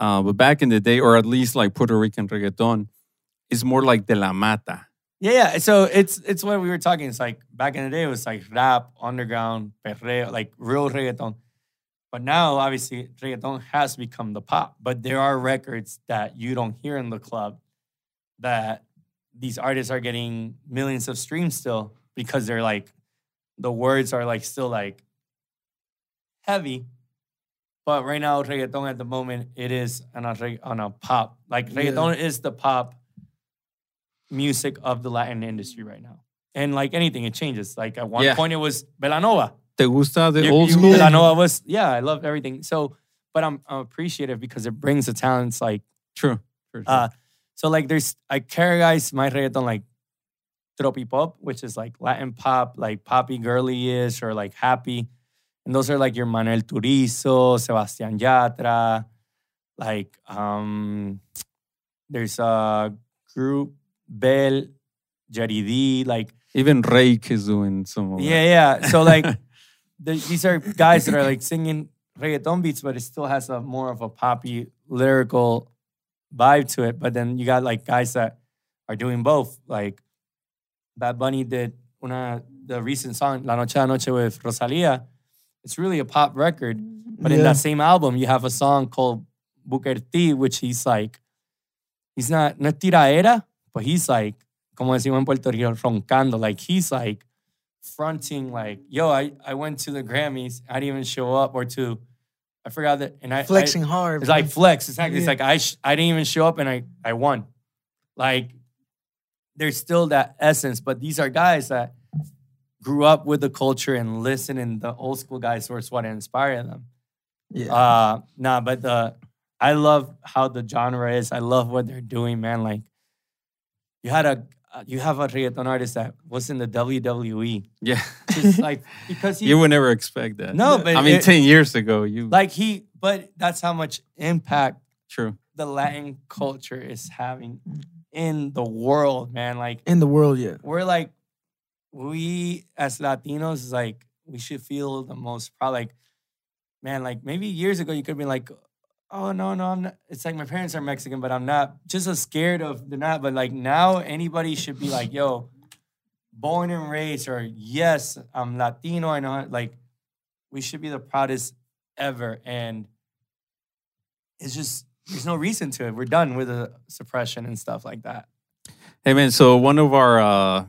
Uh, but back in the day, or at least like Puerto Rican reggaeton, is more like de la mata. Yeah, yeah. So it's it's what we were talking. It's like back in the day, it was like rap, underground, perreo, like real reggaeton. But now, obviously, reggaeton has become the pop. But there are records that you don't hear in the club that these artists are getting millions of streams still because they're like, the words are like still like heavy. But right now, reggaeton at the moment, it is on a, on a pop. Like Yeah. reggaeton is the pop music of the Latin industry right now. And like anything, it changes. Like at one Yeah. point, it was Belanova. ¿Te gusta the You- old you- school? know I was, yeah, I love everything. So, but I'm, I'm appreciative because it brings the talents like True. True, true. uh, so like there's I categorize my reggaeton like tropi pop, which is like Latin pop, like poppy girly ish or like happy. And those are like your Manuel Turizo, Sebastian Yatra, like um there's a group Bell, Jaridi, like Even Rake is doing some of yeah, yeah. So like the, these are guys that are like singing reggaeton beats, but it still has a more of a poppy lyrical vibe to it. But then you got like guys that are doing both. Like Bad Bunny did una the recent song La Noche a Noche with Rosalia. It's really a pop record, but in that same album, you have a song called Booker T, which he's like, he's not no tiraera, but he's like, como decimos en Puerto Rico, roncando. Like he's like fronting, like, yo, I, I went to the Grammys, I didn't even show up, or to, I forgot that, and I I- flexing hard. it's like flex. Exactly. It's Yeah. like I sh- I didn't even show up and I I won. Like there's still that essence, but these are guys that grew up with the culture and listen, and the old school guys were what inspired them. yeah. Uh, nah, but the I love how the genre is. I love what they're doing, man. Like you had a you have a reggaeton artist that was in the WWE, Yeah. just like because he you would never expect that. No, but I mean, it- 10 years ago, you. like he, but that's how much impact True. the Latin culture is having in the world, man. Like in the world, yeah. we're like, we as Latinos is like we should feel the most proud. Like, man, like maybe years ago you could be like, oh no, no, I'm not. It's like my parents are Mexican, but I'm not. Just as scared of they're not. But like now, anybody should be like, yo, born and raised, or yes, I'm Latino. I know. Like, we should be the proudest ever, and it's just there's no reason to it. We're done with the suppression and stuff like that. Hey, man. So, one of our uh,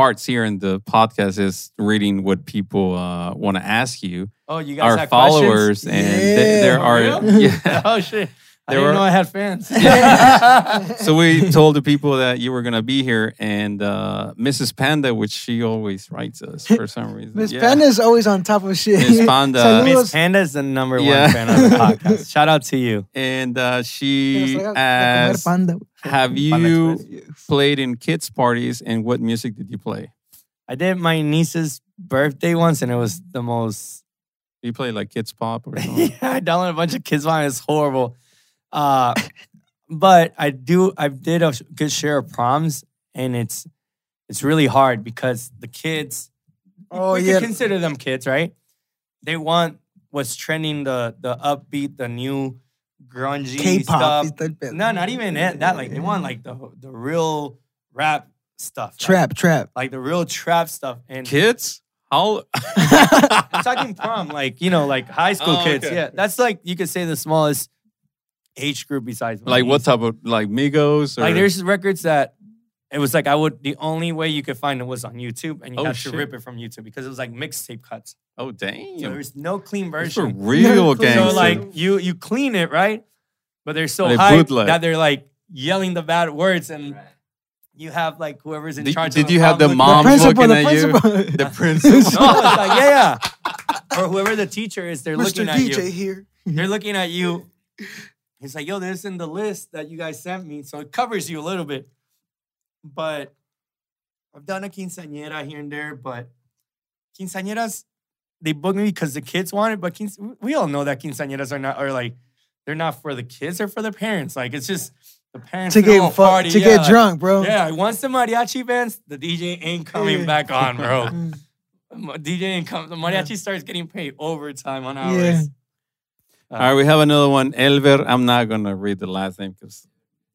parts here in the podcast is reading what people uh, want to ask you, Oh, you guys our followers. And th- there are. Really? Yeah. oh shit! I There didn't were- know I had fans. so we told the people that you were gonna be here, and uh, Mrs. Panda, which she always writes us for some reason. Miss Yeah. Panda is always on top of shit. Miss Panda. Miss Panda is the number one Yeah. fan of the podcast. Shout out to you. and uh, she traiga de comer asked, panda. "Have you Express. played in kids' parties, and what music did you play? I did my niece's birthday once, and it was the most. You played like kids pop or something? yeah, I downloaded a bunch of kids on. It's horrible. Uh, but I do. I did a good share of proms, and it's it's really hard because the kids. Oh, we yeah. could consider them kids, right? They want what's trending, the the upbeat, the new grungy K-pop. stuff. No, not even that. that. Like they want like the the real rap stuff. like- trap, trap. Like, the real trap stuff. And kids? How? I'm talking prom, like you know, like high school Oh, kids. okay. Yeah, that's like you could say the smallest age group besides like what type of like Migos? Or, Like there's records that it was like I would the only way you could find it was on YouTube, and you Oh, had shit. to rip it from YouTube because it was like mixtape cuts. oh damn, So there's no clean Those are version. real So, gangster. So like you you clean it right, but they're so They high bootleg. that they're like yelling the bad words, and you have like whoever's in did, charge. did of you have the public- mom principal, looking the at you? The principal. No, it's like yeah, yeah. Or whoever the teacher is, they're Mr. looking at DJ you. here. They're looking at you. He's like, yo, this is in the list that you guys sent me. So it covers you a little bit. But I've done a quinceañera here and there, but quinceañeras, they book me because the kids want it. But quince- we all know that quinceañeras are not, are like, they're not for the kids, they're for the parents. Like, it's just the parents to get fu- party. to yeah, get like- drunk, bro. Yeah, once the mariachi bands, the DJ ain't coming back on, bro. DJ ain't come. The mariachi starts getting paid overtime on Yeah. hours. All right, we have another one. Elver. I'm not gonna read the last name because,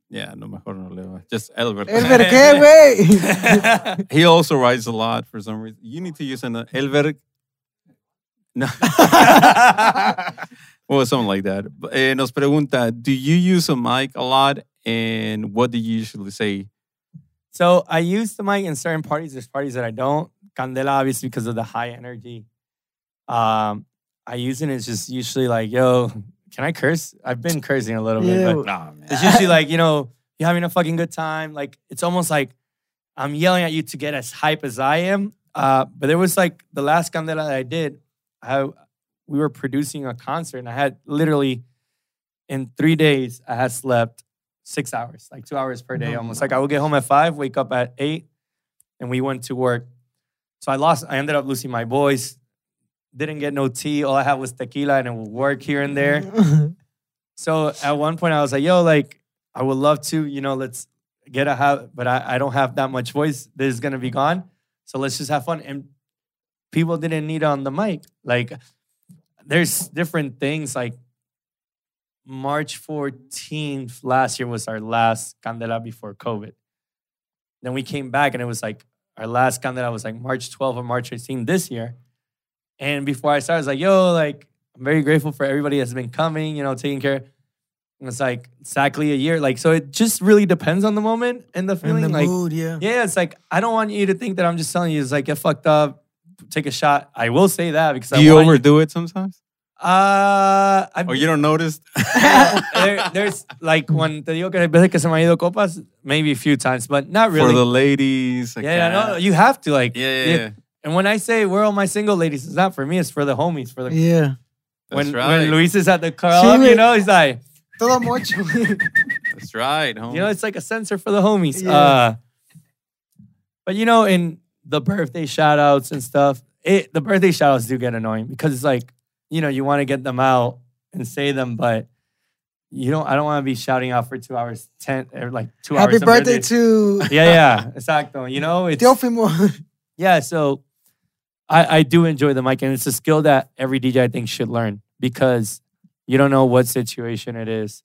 yeah, no mejor no leo. Just Elver. Elber, ¿qué, güey? he also writes a lot for some reason. You need to use an Elver. No. well, something like that. Eh, nos pregunta, do you use a mic a lot? And what do you usually say? So I use the mic in certain parties. There's parties that I don't. Candela, obviously, because of the high energy. Um, I use it. It's just usually like, yo, can I curse? I've been cursing a little Yeah. bit, but Nah, man. it's usually like, you know, you're having a fucking good time. Like it's almost like I'm yelling at you to get as hype as I am. Uh, but there was like the last Candela that I did. I we were producing a concert, and I had literally in three days I had slept six hours, like two hours per day, No. almost. Like I would get home at five, wake up at eight, and we went to work. So I lost. I ended up losing my voice. Didn't get no tea. All I had was tequila, and it would work here and there. So at one point I was like, yo, like, I would love to, you know, let's get a house, but I, I don't have that much voice. This is gonna be gone. So let's just have fun. And people didn't need on the mic. Like there's different things like March 14th last year was our last Candela before COVID. Then we came back and it was like our last Candela was like March 12th or March 15th this year. And before I started, I was like, yo, like, I'm very grateful for everybody that's been coming, you know, taking care. And it's like exactly a year. Like, so it just really depends on the moment and the In feeling. the like, mood, yeah. yeah, it's like, I don't want you to think that I'm just telling you, it's like, get fucked up, take a shot. I will say that because Do I you want overdo it sometimes? Uh, I, Or you don't notice? there, there's like when te digo que hay veces que se me ha ido copas, maybe a few times, but not really. For the ladies. yeah, yeah, no, no, you have to like. Yeah, yeah, yeah. And when I say where are all my single ladies, it's not for me, it's for the homies. For the Yeah. when, That's right. when Luis is at the club, Sí, you know, he's like, Todo mucho. That's right. Homie. you know, it's like a sensor for the homies. Yeah. Uh, but you know, in the birthday shout outs and stuff, it, the birthday shout outs do get annoying because it's like, you know, you want to get them out and say them, but you don't, I don't want to be shouting out for two hours, 10, or like two hours. Happy birthday birthday. to Yeah, yeah, exacto. You know, it's, Teofimo. yeah, so I, I do enjoy the mic, and it's a skill that every DJ I think should learn because you don't know what situation it is.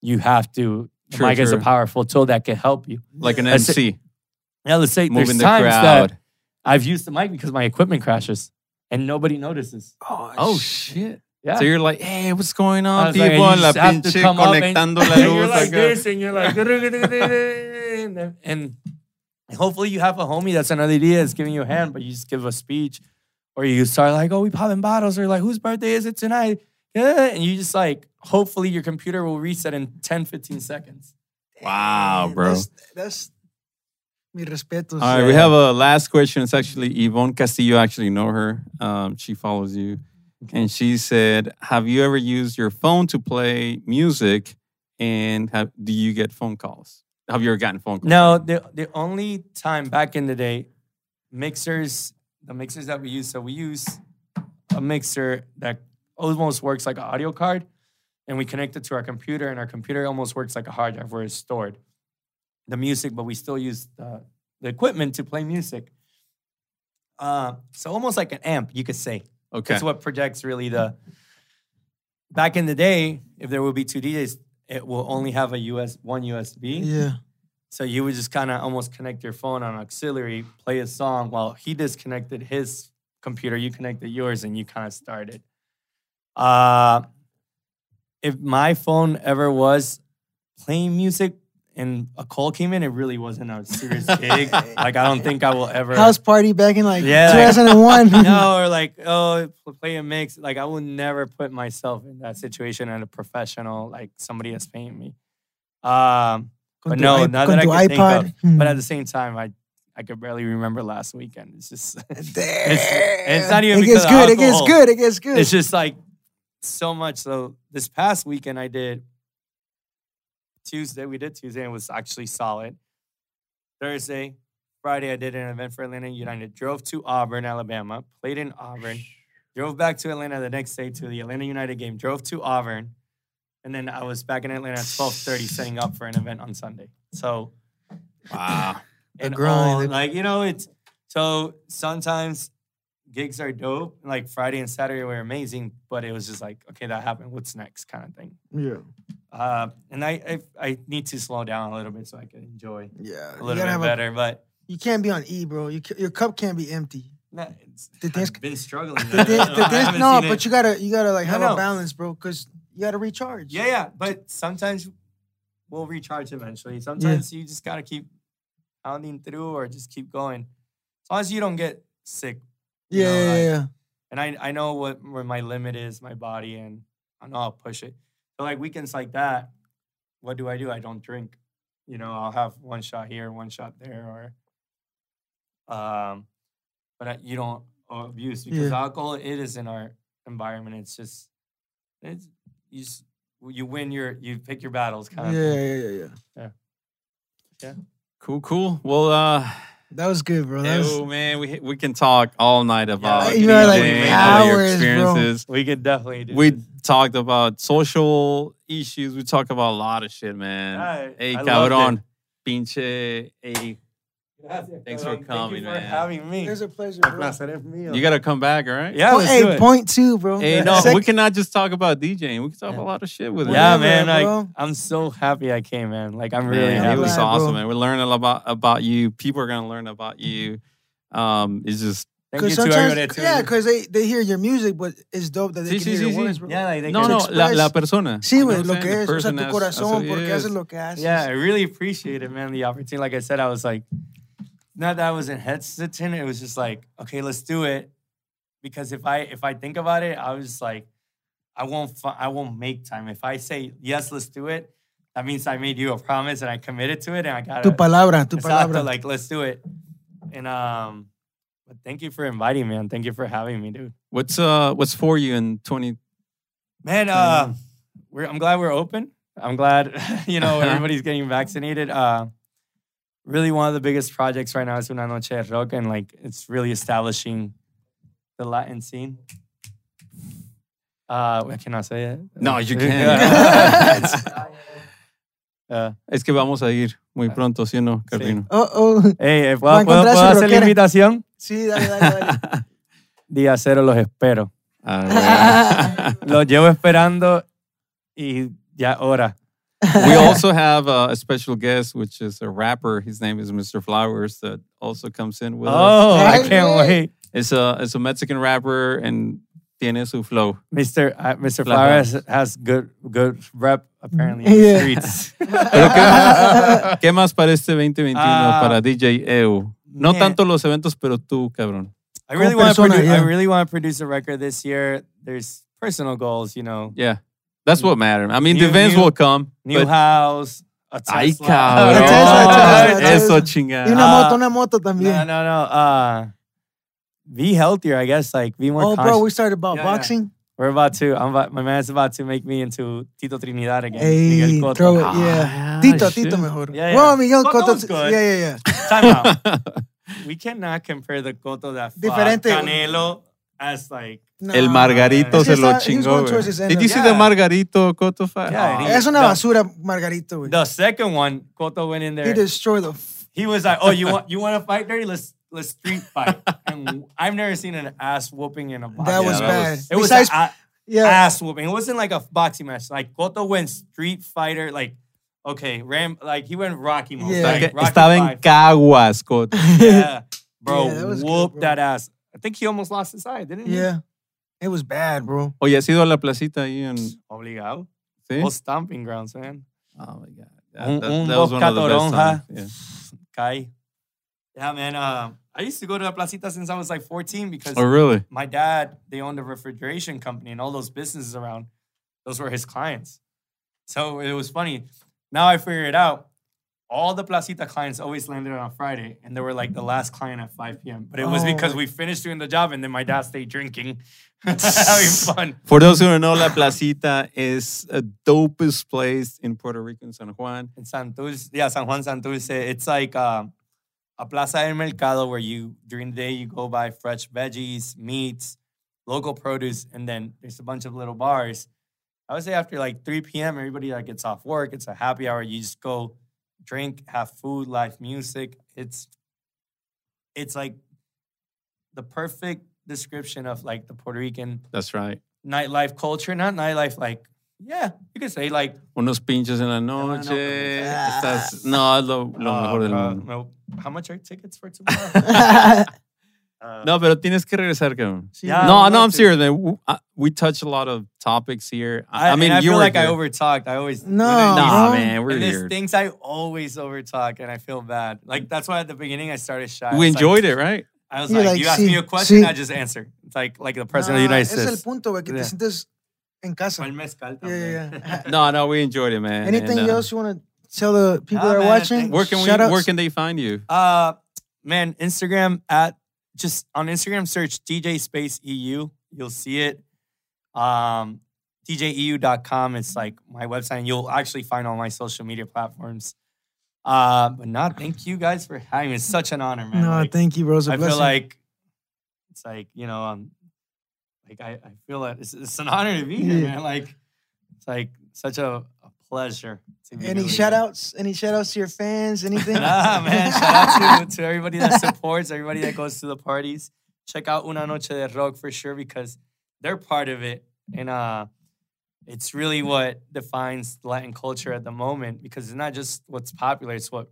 You have to. The True, mic is a powerful tool that can help you. like an That's it. MC. Yeah, let's say Moving there's the times crowd. that I've used the mic because my equipment crashes and nobody notices. Oh, oh shit. Yeah. So you're like, hey, what's going on, was like, people? and you la just have to pinche come and- conectando la and you're luz. like this, and you're like, and, and hopefully you have a homie that's another idea that's giving you a hand, but you just give a speech, or you start like, oh, we popping bottles, or like, whose birthday is it tonight? Yeah, and you just like, hopefully your computer will reset in 10, 15 seconds. Wow, bro. That's, that's mi respetos. All right, we have a last question. It's actually Yvonne Castillo. I actually know her. Um, she follows you. And she said, Have you ever used your phone to play music? And have, do you get phone calls? Have you ever gotten phone calls? No, the the only time back in the day, mixers, the mixers that we use, so we use a mixer that almost works like an audio card, and we connect it to our computer, and our computer almost works like a hard drive where it's stored the music, but we still use the, the equipment to play music. Uh, so almost like an amp, you could say. Okay. That's what projects really the. Back in the day, if there would be two DJs, it will only have a US one USB. Yeah. So you would just kind of almost connect your phone on auxiliary, play a song while he disconnected his computer, you connected yours, and you kind of started. Uh, if my phone ever was playing music and a call came in, it really wasn't a serious gig. like I don't think I will ever. House party back in like Yeah, like- 2001. no, or like, oh, play a mix. Like, I will never put myself in that situation and a professional, like somebody that's paying me. Um, but no, iP- not that I tu could think of. iPod. Hmm. But at the same time, I I could barely remember last weekend. It's just Damn. it's not even It gets good. It gets good. It gets good. it's just like so much. So this past weekend, I did Tuesday. We did Tuesday, and it was actually solid. Thursday, Friday, I did an event for Atlanta United. Drove to Auburn, Alabama. Played in Auburn. Drove back to Atlanta the next day to the Atlanta United game. Drove to Auburn, and then I was back in Atlanta at twelve thirty, setting up for an event on Sunday. So Wow. The and grind. all, like you know, it's so sometimes gigs are dope. Like Friday and Saturday were amazing, but it was just like, okay, that happened. What's next, kind of thing. yeah. Uh, and I, I I need to slow down a little bit so I can enjoy Yeah. a little bit have a- better. But you can't be on E, bro. You your cup can't be empty. Nah, it's, Te tienes I've been struggling. Te tienes- te I tienes- no, but it. you gotta you gotta like have a balance, bro, because you gotta recharge. Yeah, yeah. But sometimes we'll recharge eventually. Sometimes you just gotta keep pounding through or just keep going. As long as you don't get sick. Yeah, know, yeah, like- yeah. And I, I know what where my limit is, my body, and I know I'll push it. So like weekends like that, what do I do? I don't drink. You know, I'll have one shot here, one shot there, or um, but I, you don't abuse because Yeah. alcohol it is in our environment. It's just it's you just, you win your you pick your battles Yeah, kind of. yeah, thing. yeah, yeah. Cool, cool. Well, uh, That was good, bro. That was, oh man, we we can talk all night about You know, like, DJing, all your hours, bro. experiences. We could definitely do. We this. talked about social issues. We talked about a lot of shit, man. Right. Hey, I loved cabrón, it. pinche. Hey, Thanks for Thank coming, you for man. having me. It's a pleasure, El bro. placer es mío. you gotta come back, all right? Yeah, Oh, let's hey, do it. point two, bro. Hey, no, Sec- we cannot just talk about DJing. We can talk Yeah. a lot of shit with it. Yeah, Whatever, man. Like, bro. I'm so happy I came, man. Like, I'm really Man, I'm it happy. was glad, bro. awesome, man. We're learning a lot about about you. People are gonna learn about you. Um, it's just Thank you Because to sometimes, everybody that tuned yeah, in. because they, they hear your music, but it's dope that they Sí, can sí, hear sí, your sí. words, bro. Yeah, like, they no, can no, express- la, la persona. Sí, You know güey, what lo I'm que saying? es, The o sea, person tu has- corazón, that's what porque it haces is. lo que haces. Yeah, I really appreciate it, man. The opportunity. Like I said, I was like, not that I wasn't hesitant. It was just like, okay, let's do it. Because if I if I think about it, I was just like, I won't fi- I won't make time. If I say yes, let's do it, that means I made you a promise and I committed to it, and I got Tu palabra, tu Exacto, palabra. like let's do it. And um, but thank you for inviting me, and thank you for having me, dude. What's uh what's for you in 20 Man, uh, we're, I'm glad we're open. I'm glad, you know, everybody's getting vaccinated. Uh, really, one of the biggest projects right now is Una Noche de Rock, and like it's really establishing the Latin scene. Uh, I cannot say it. No, you can't. uh, Es que vamos a ir muy pronto, ¿sí o no, Carlino? Oh, oh. hey, eh, ¿puedo, puedo- hacer la invitación? Sí, dale, dale, dale. Día cero los espero. Ah, Los llevo esperando y ya hora. Well. we also have uh, a special guest, which is a rapper. His name is Mr. Flowers, that also comes in with us. Oh, I can't wait. It's a it's a Mexican rapper and tiene su flow. Mr. Uh, Mr. Flowers. Flowers has good good rep apparently in the streets. Pero ¿qué, ¿qué más para este 2021 Ah, para DJ EU? No man. tanto los eventos, pero tú, cabrón. I really want to persona, produce. I really want to produce a record this year. There's personal goals, you know, Yeah, that's what matters. I mean, the New- events new- will come. new house, a Ay, Tesla. cabrón. Tesla, Tesla, Eso chingada. Y una moto, una moto también. No, no, no. Uh, be healthier, I guess. Like be more. oh, bro, we started about Yeah, yeah. boxing. We're about to. I'm about. My man's about to make me into Tito Trinidad again. Hey, Miguel Cotto. throw it, Ah, yeah. Tito, shit. Tito mejor. Yeah, yeah. Well, Miguel Cotto Cotto. good. Yeah, yeah, yeah. Time out. we cannot compare the Cotto that fought Diferente. Canelo as like. no, El No. Margarito Es que se lo está- he was chingó. going güey. towards his end Did of- you see the Yeah. Margarito Cotto fight? Yeah, Oh. he- Es una No. basura, Margarito, güey. The second one, Cotto went in there. He destroyed the. f- he was like, "Oh, you want you want to fight dirty? Let's let's street fight." and I've never seen an ass whooping in a boxing. That was that bad. was- It was Besides, a, a- yeah. ass whooping. It wasn't like a boxing match. Like Cotto went street fighter. Like okay, Ram. Like he went Rocky mode. Yeah. Like, Está- Rocky Estaba en five. Caguas, Cotto. Yeah, bro, Yeah, that was good, whooped bro. that ass. I think he almost lost his eye, didn't he? Yeah. It was bad, bro. Oye, ¿has ido a la placita ahí en... Obligado. ¿Sí? Those stomping grounds, man. Oh, my God. That, Un- that- un that was one of the best times. Yeah. Kai. Yeah, man. Uh, I used to go to La Placita since I was like 14 because Oh, really? my dad, they owned a refrigeration company and all those businesses around, those were his clients. So it was funny. Now I figured it out. All the Placita clients always landed on Friday, and they were like the last client at 5 p.m. But it was Oh. because we finished doing the job, and then my dad stayed drinking, having fun. For those who don't know, La Placita is a dopest place in Puerto Rico, in San Juan. In Santurce, yeah, San Juan Santurce. It's like um, a plaza del mercado where you during the day you go buy fresh veggies, meats, local produce, and then there's a bunch of little bars. I would say after like 3 p.m., everybody like gets off work. It's a happy hour. You just go drink, have food, live music. It's it's like the perfect description of like the Puerto Rican That's right. nightlife culture. Not nightlife like yeah, you could say like Unos pinches en la noche. pero- Estás, no, es lo, lo Oh, mejor del mundo. no. How much are tickets for tomorrow? Uh, No, pero tienes que regresar, cabrón. Sí, Yeah, no, no, I'm to. serious, man. W- I- We touch a lot of topics here. I, I, I mean, I you feel were like I overtalked. I always No, when I- Nah, bro. man, we're and there's here. things I always overtalk, and I feel bad. Like that's why at the beginning I started shy. We It's like- enjoyed it, right? I was like, like, you ask sí, me a question, sí. I just answer. It's like like the president of the United ese es el States. punto, güey, que Yeah. te sientes en casa. Con mezcal Yeah, yeah, No, no, we enjoyed it, man. Anything And, uh, else you want to tell the people Nah, that are man, watching? Where can we? Where can they find you? Uh, man, Instagram at just on Instagram search DJ Space EU. You'll see it. Um, DJEU.com. It's like my website, and you'll actually find all my social media platforms. Uh, but not thank you guys for having me. It's such an honor, man. No, Like, thank you, bro. I a I blessing. feel like it's like you know, um, like I, I feel that it's, it's an honor to be here, Yeah. man. Like it's like such a pleasure. To be Any shout outs? Any shout outs to your fans? Anything? Nah, man. Shout out to, to everybody that supports, everybody that goes to the parties. Check out Una Noche de Rock for sure because they're part of it. And uh it's really what defines Latin culture at the moment because it's not just what's popular, it's what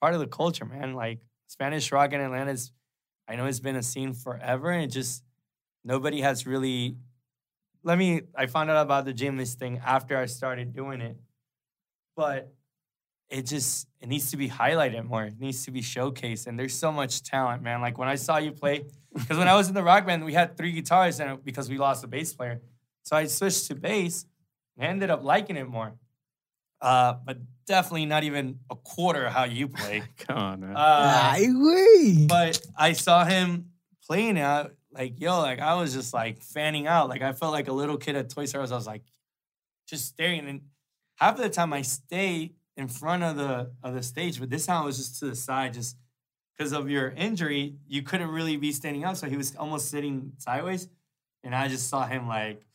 part of the culture, man. Like Spanish rock in Atlanta is I know it's been a scene forever and it just nobody has really let me I found out about the gymnast thing after I started doing it. But it just it needs to be highlighted more. It needs to be showcased. And there's so much talent, man. Like when I saw you play, because when I was in the rock band, we had three guitars, and because we lost a bass player, so I switched to bass. and ended up liking it more. Uh, but definitely not even a quarter of how you play. Come on, man. Uh, Ay, but I saw him playing out, like, yo, like I was just like fanning out. Like I felt like a little kid at Toys R Us. I was like just staring. And half of the time I stay in front of the of the stage, but this time I was just to the side, just because of your injury, you couldn't really be standing up. So he was almost sitting sideways. And I just saw him like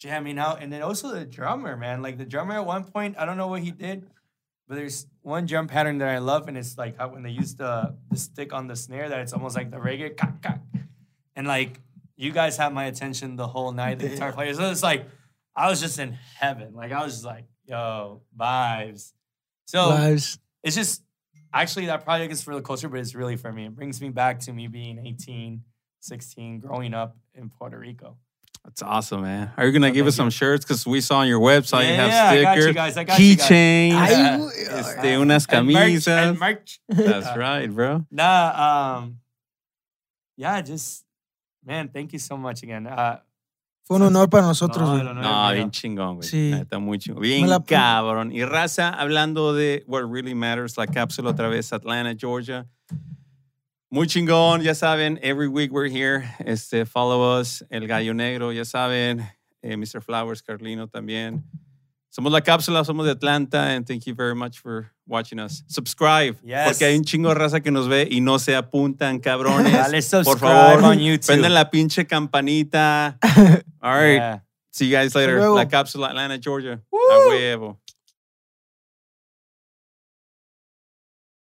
jamming out. And then also the drummer, man. Like the drummer at one point, I don't know what he did, but there's one drum pattern that I love, and it's like how when they use the, the stick on the snare, that it's almost like the reggae. Kak, kak. And like you guys had my attention the whole night, the guitar players. So it's like I was just in heaven. Like I was just like, yo, vibes. So Lives. it's just actually that project is for the culture, but it's really for me. It brings me back to me being 18, 16, growing up in Puerto Rico. That's awesome, man. Are you gonna Oh, give us thank some you. shirts? Because we saw on your website you have yeah, I got you stickers, guys, I got keychains, Ay, Yeah. güey. este, unas And merch, camisas. and merch. That's right, bro. Nah, um, yeah, just man, thank you so much again. Uh, Fue un honor para nosotros, no, güey. no, no, No, no, bien chingón, güey. Sí. Está muy chingón. Bien la cabrón. Y raza, hablando de what really matters, la cápsula otra vez, Atlanta, Georgia. Muy chingón, ya saben, every week we're here. Este, follow us, El Gallo Negro, ya saben, eh, Mr. Flowers, Carlino también. Somos la cápsula, somos de Atlanta, and thank you very much for watching us. Subscribe, Yes. porque hay un chingo de raza que nos ve y no se apuntan, cabrones. Dale Por subscribe favor, on YouTube. prenden la pinche campanita. All right. Yeah. See you guys later. La cápsula Atlanta, Georgia. Woo. A huevo.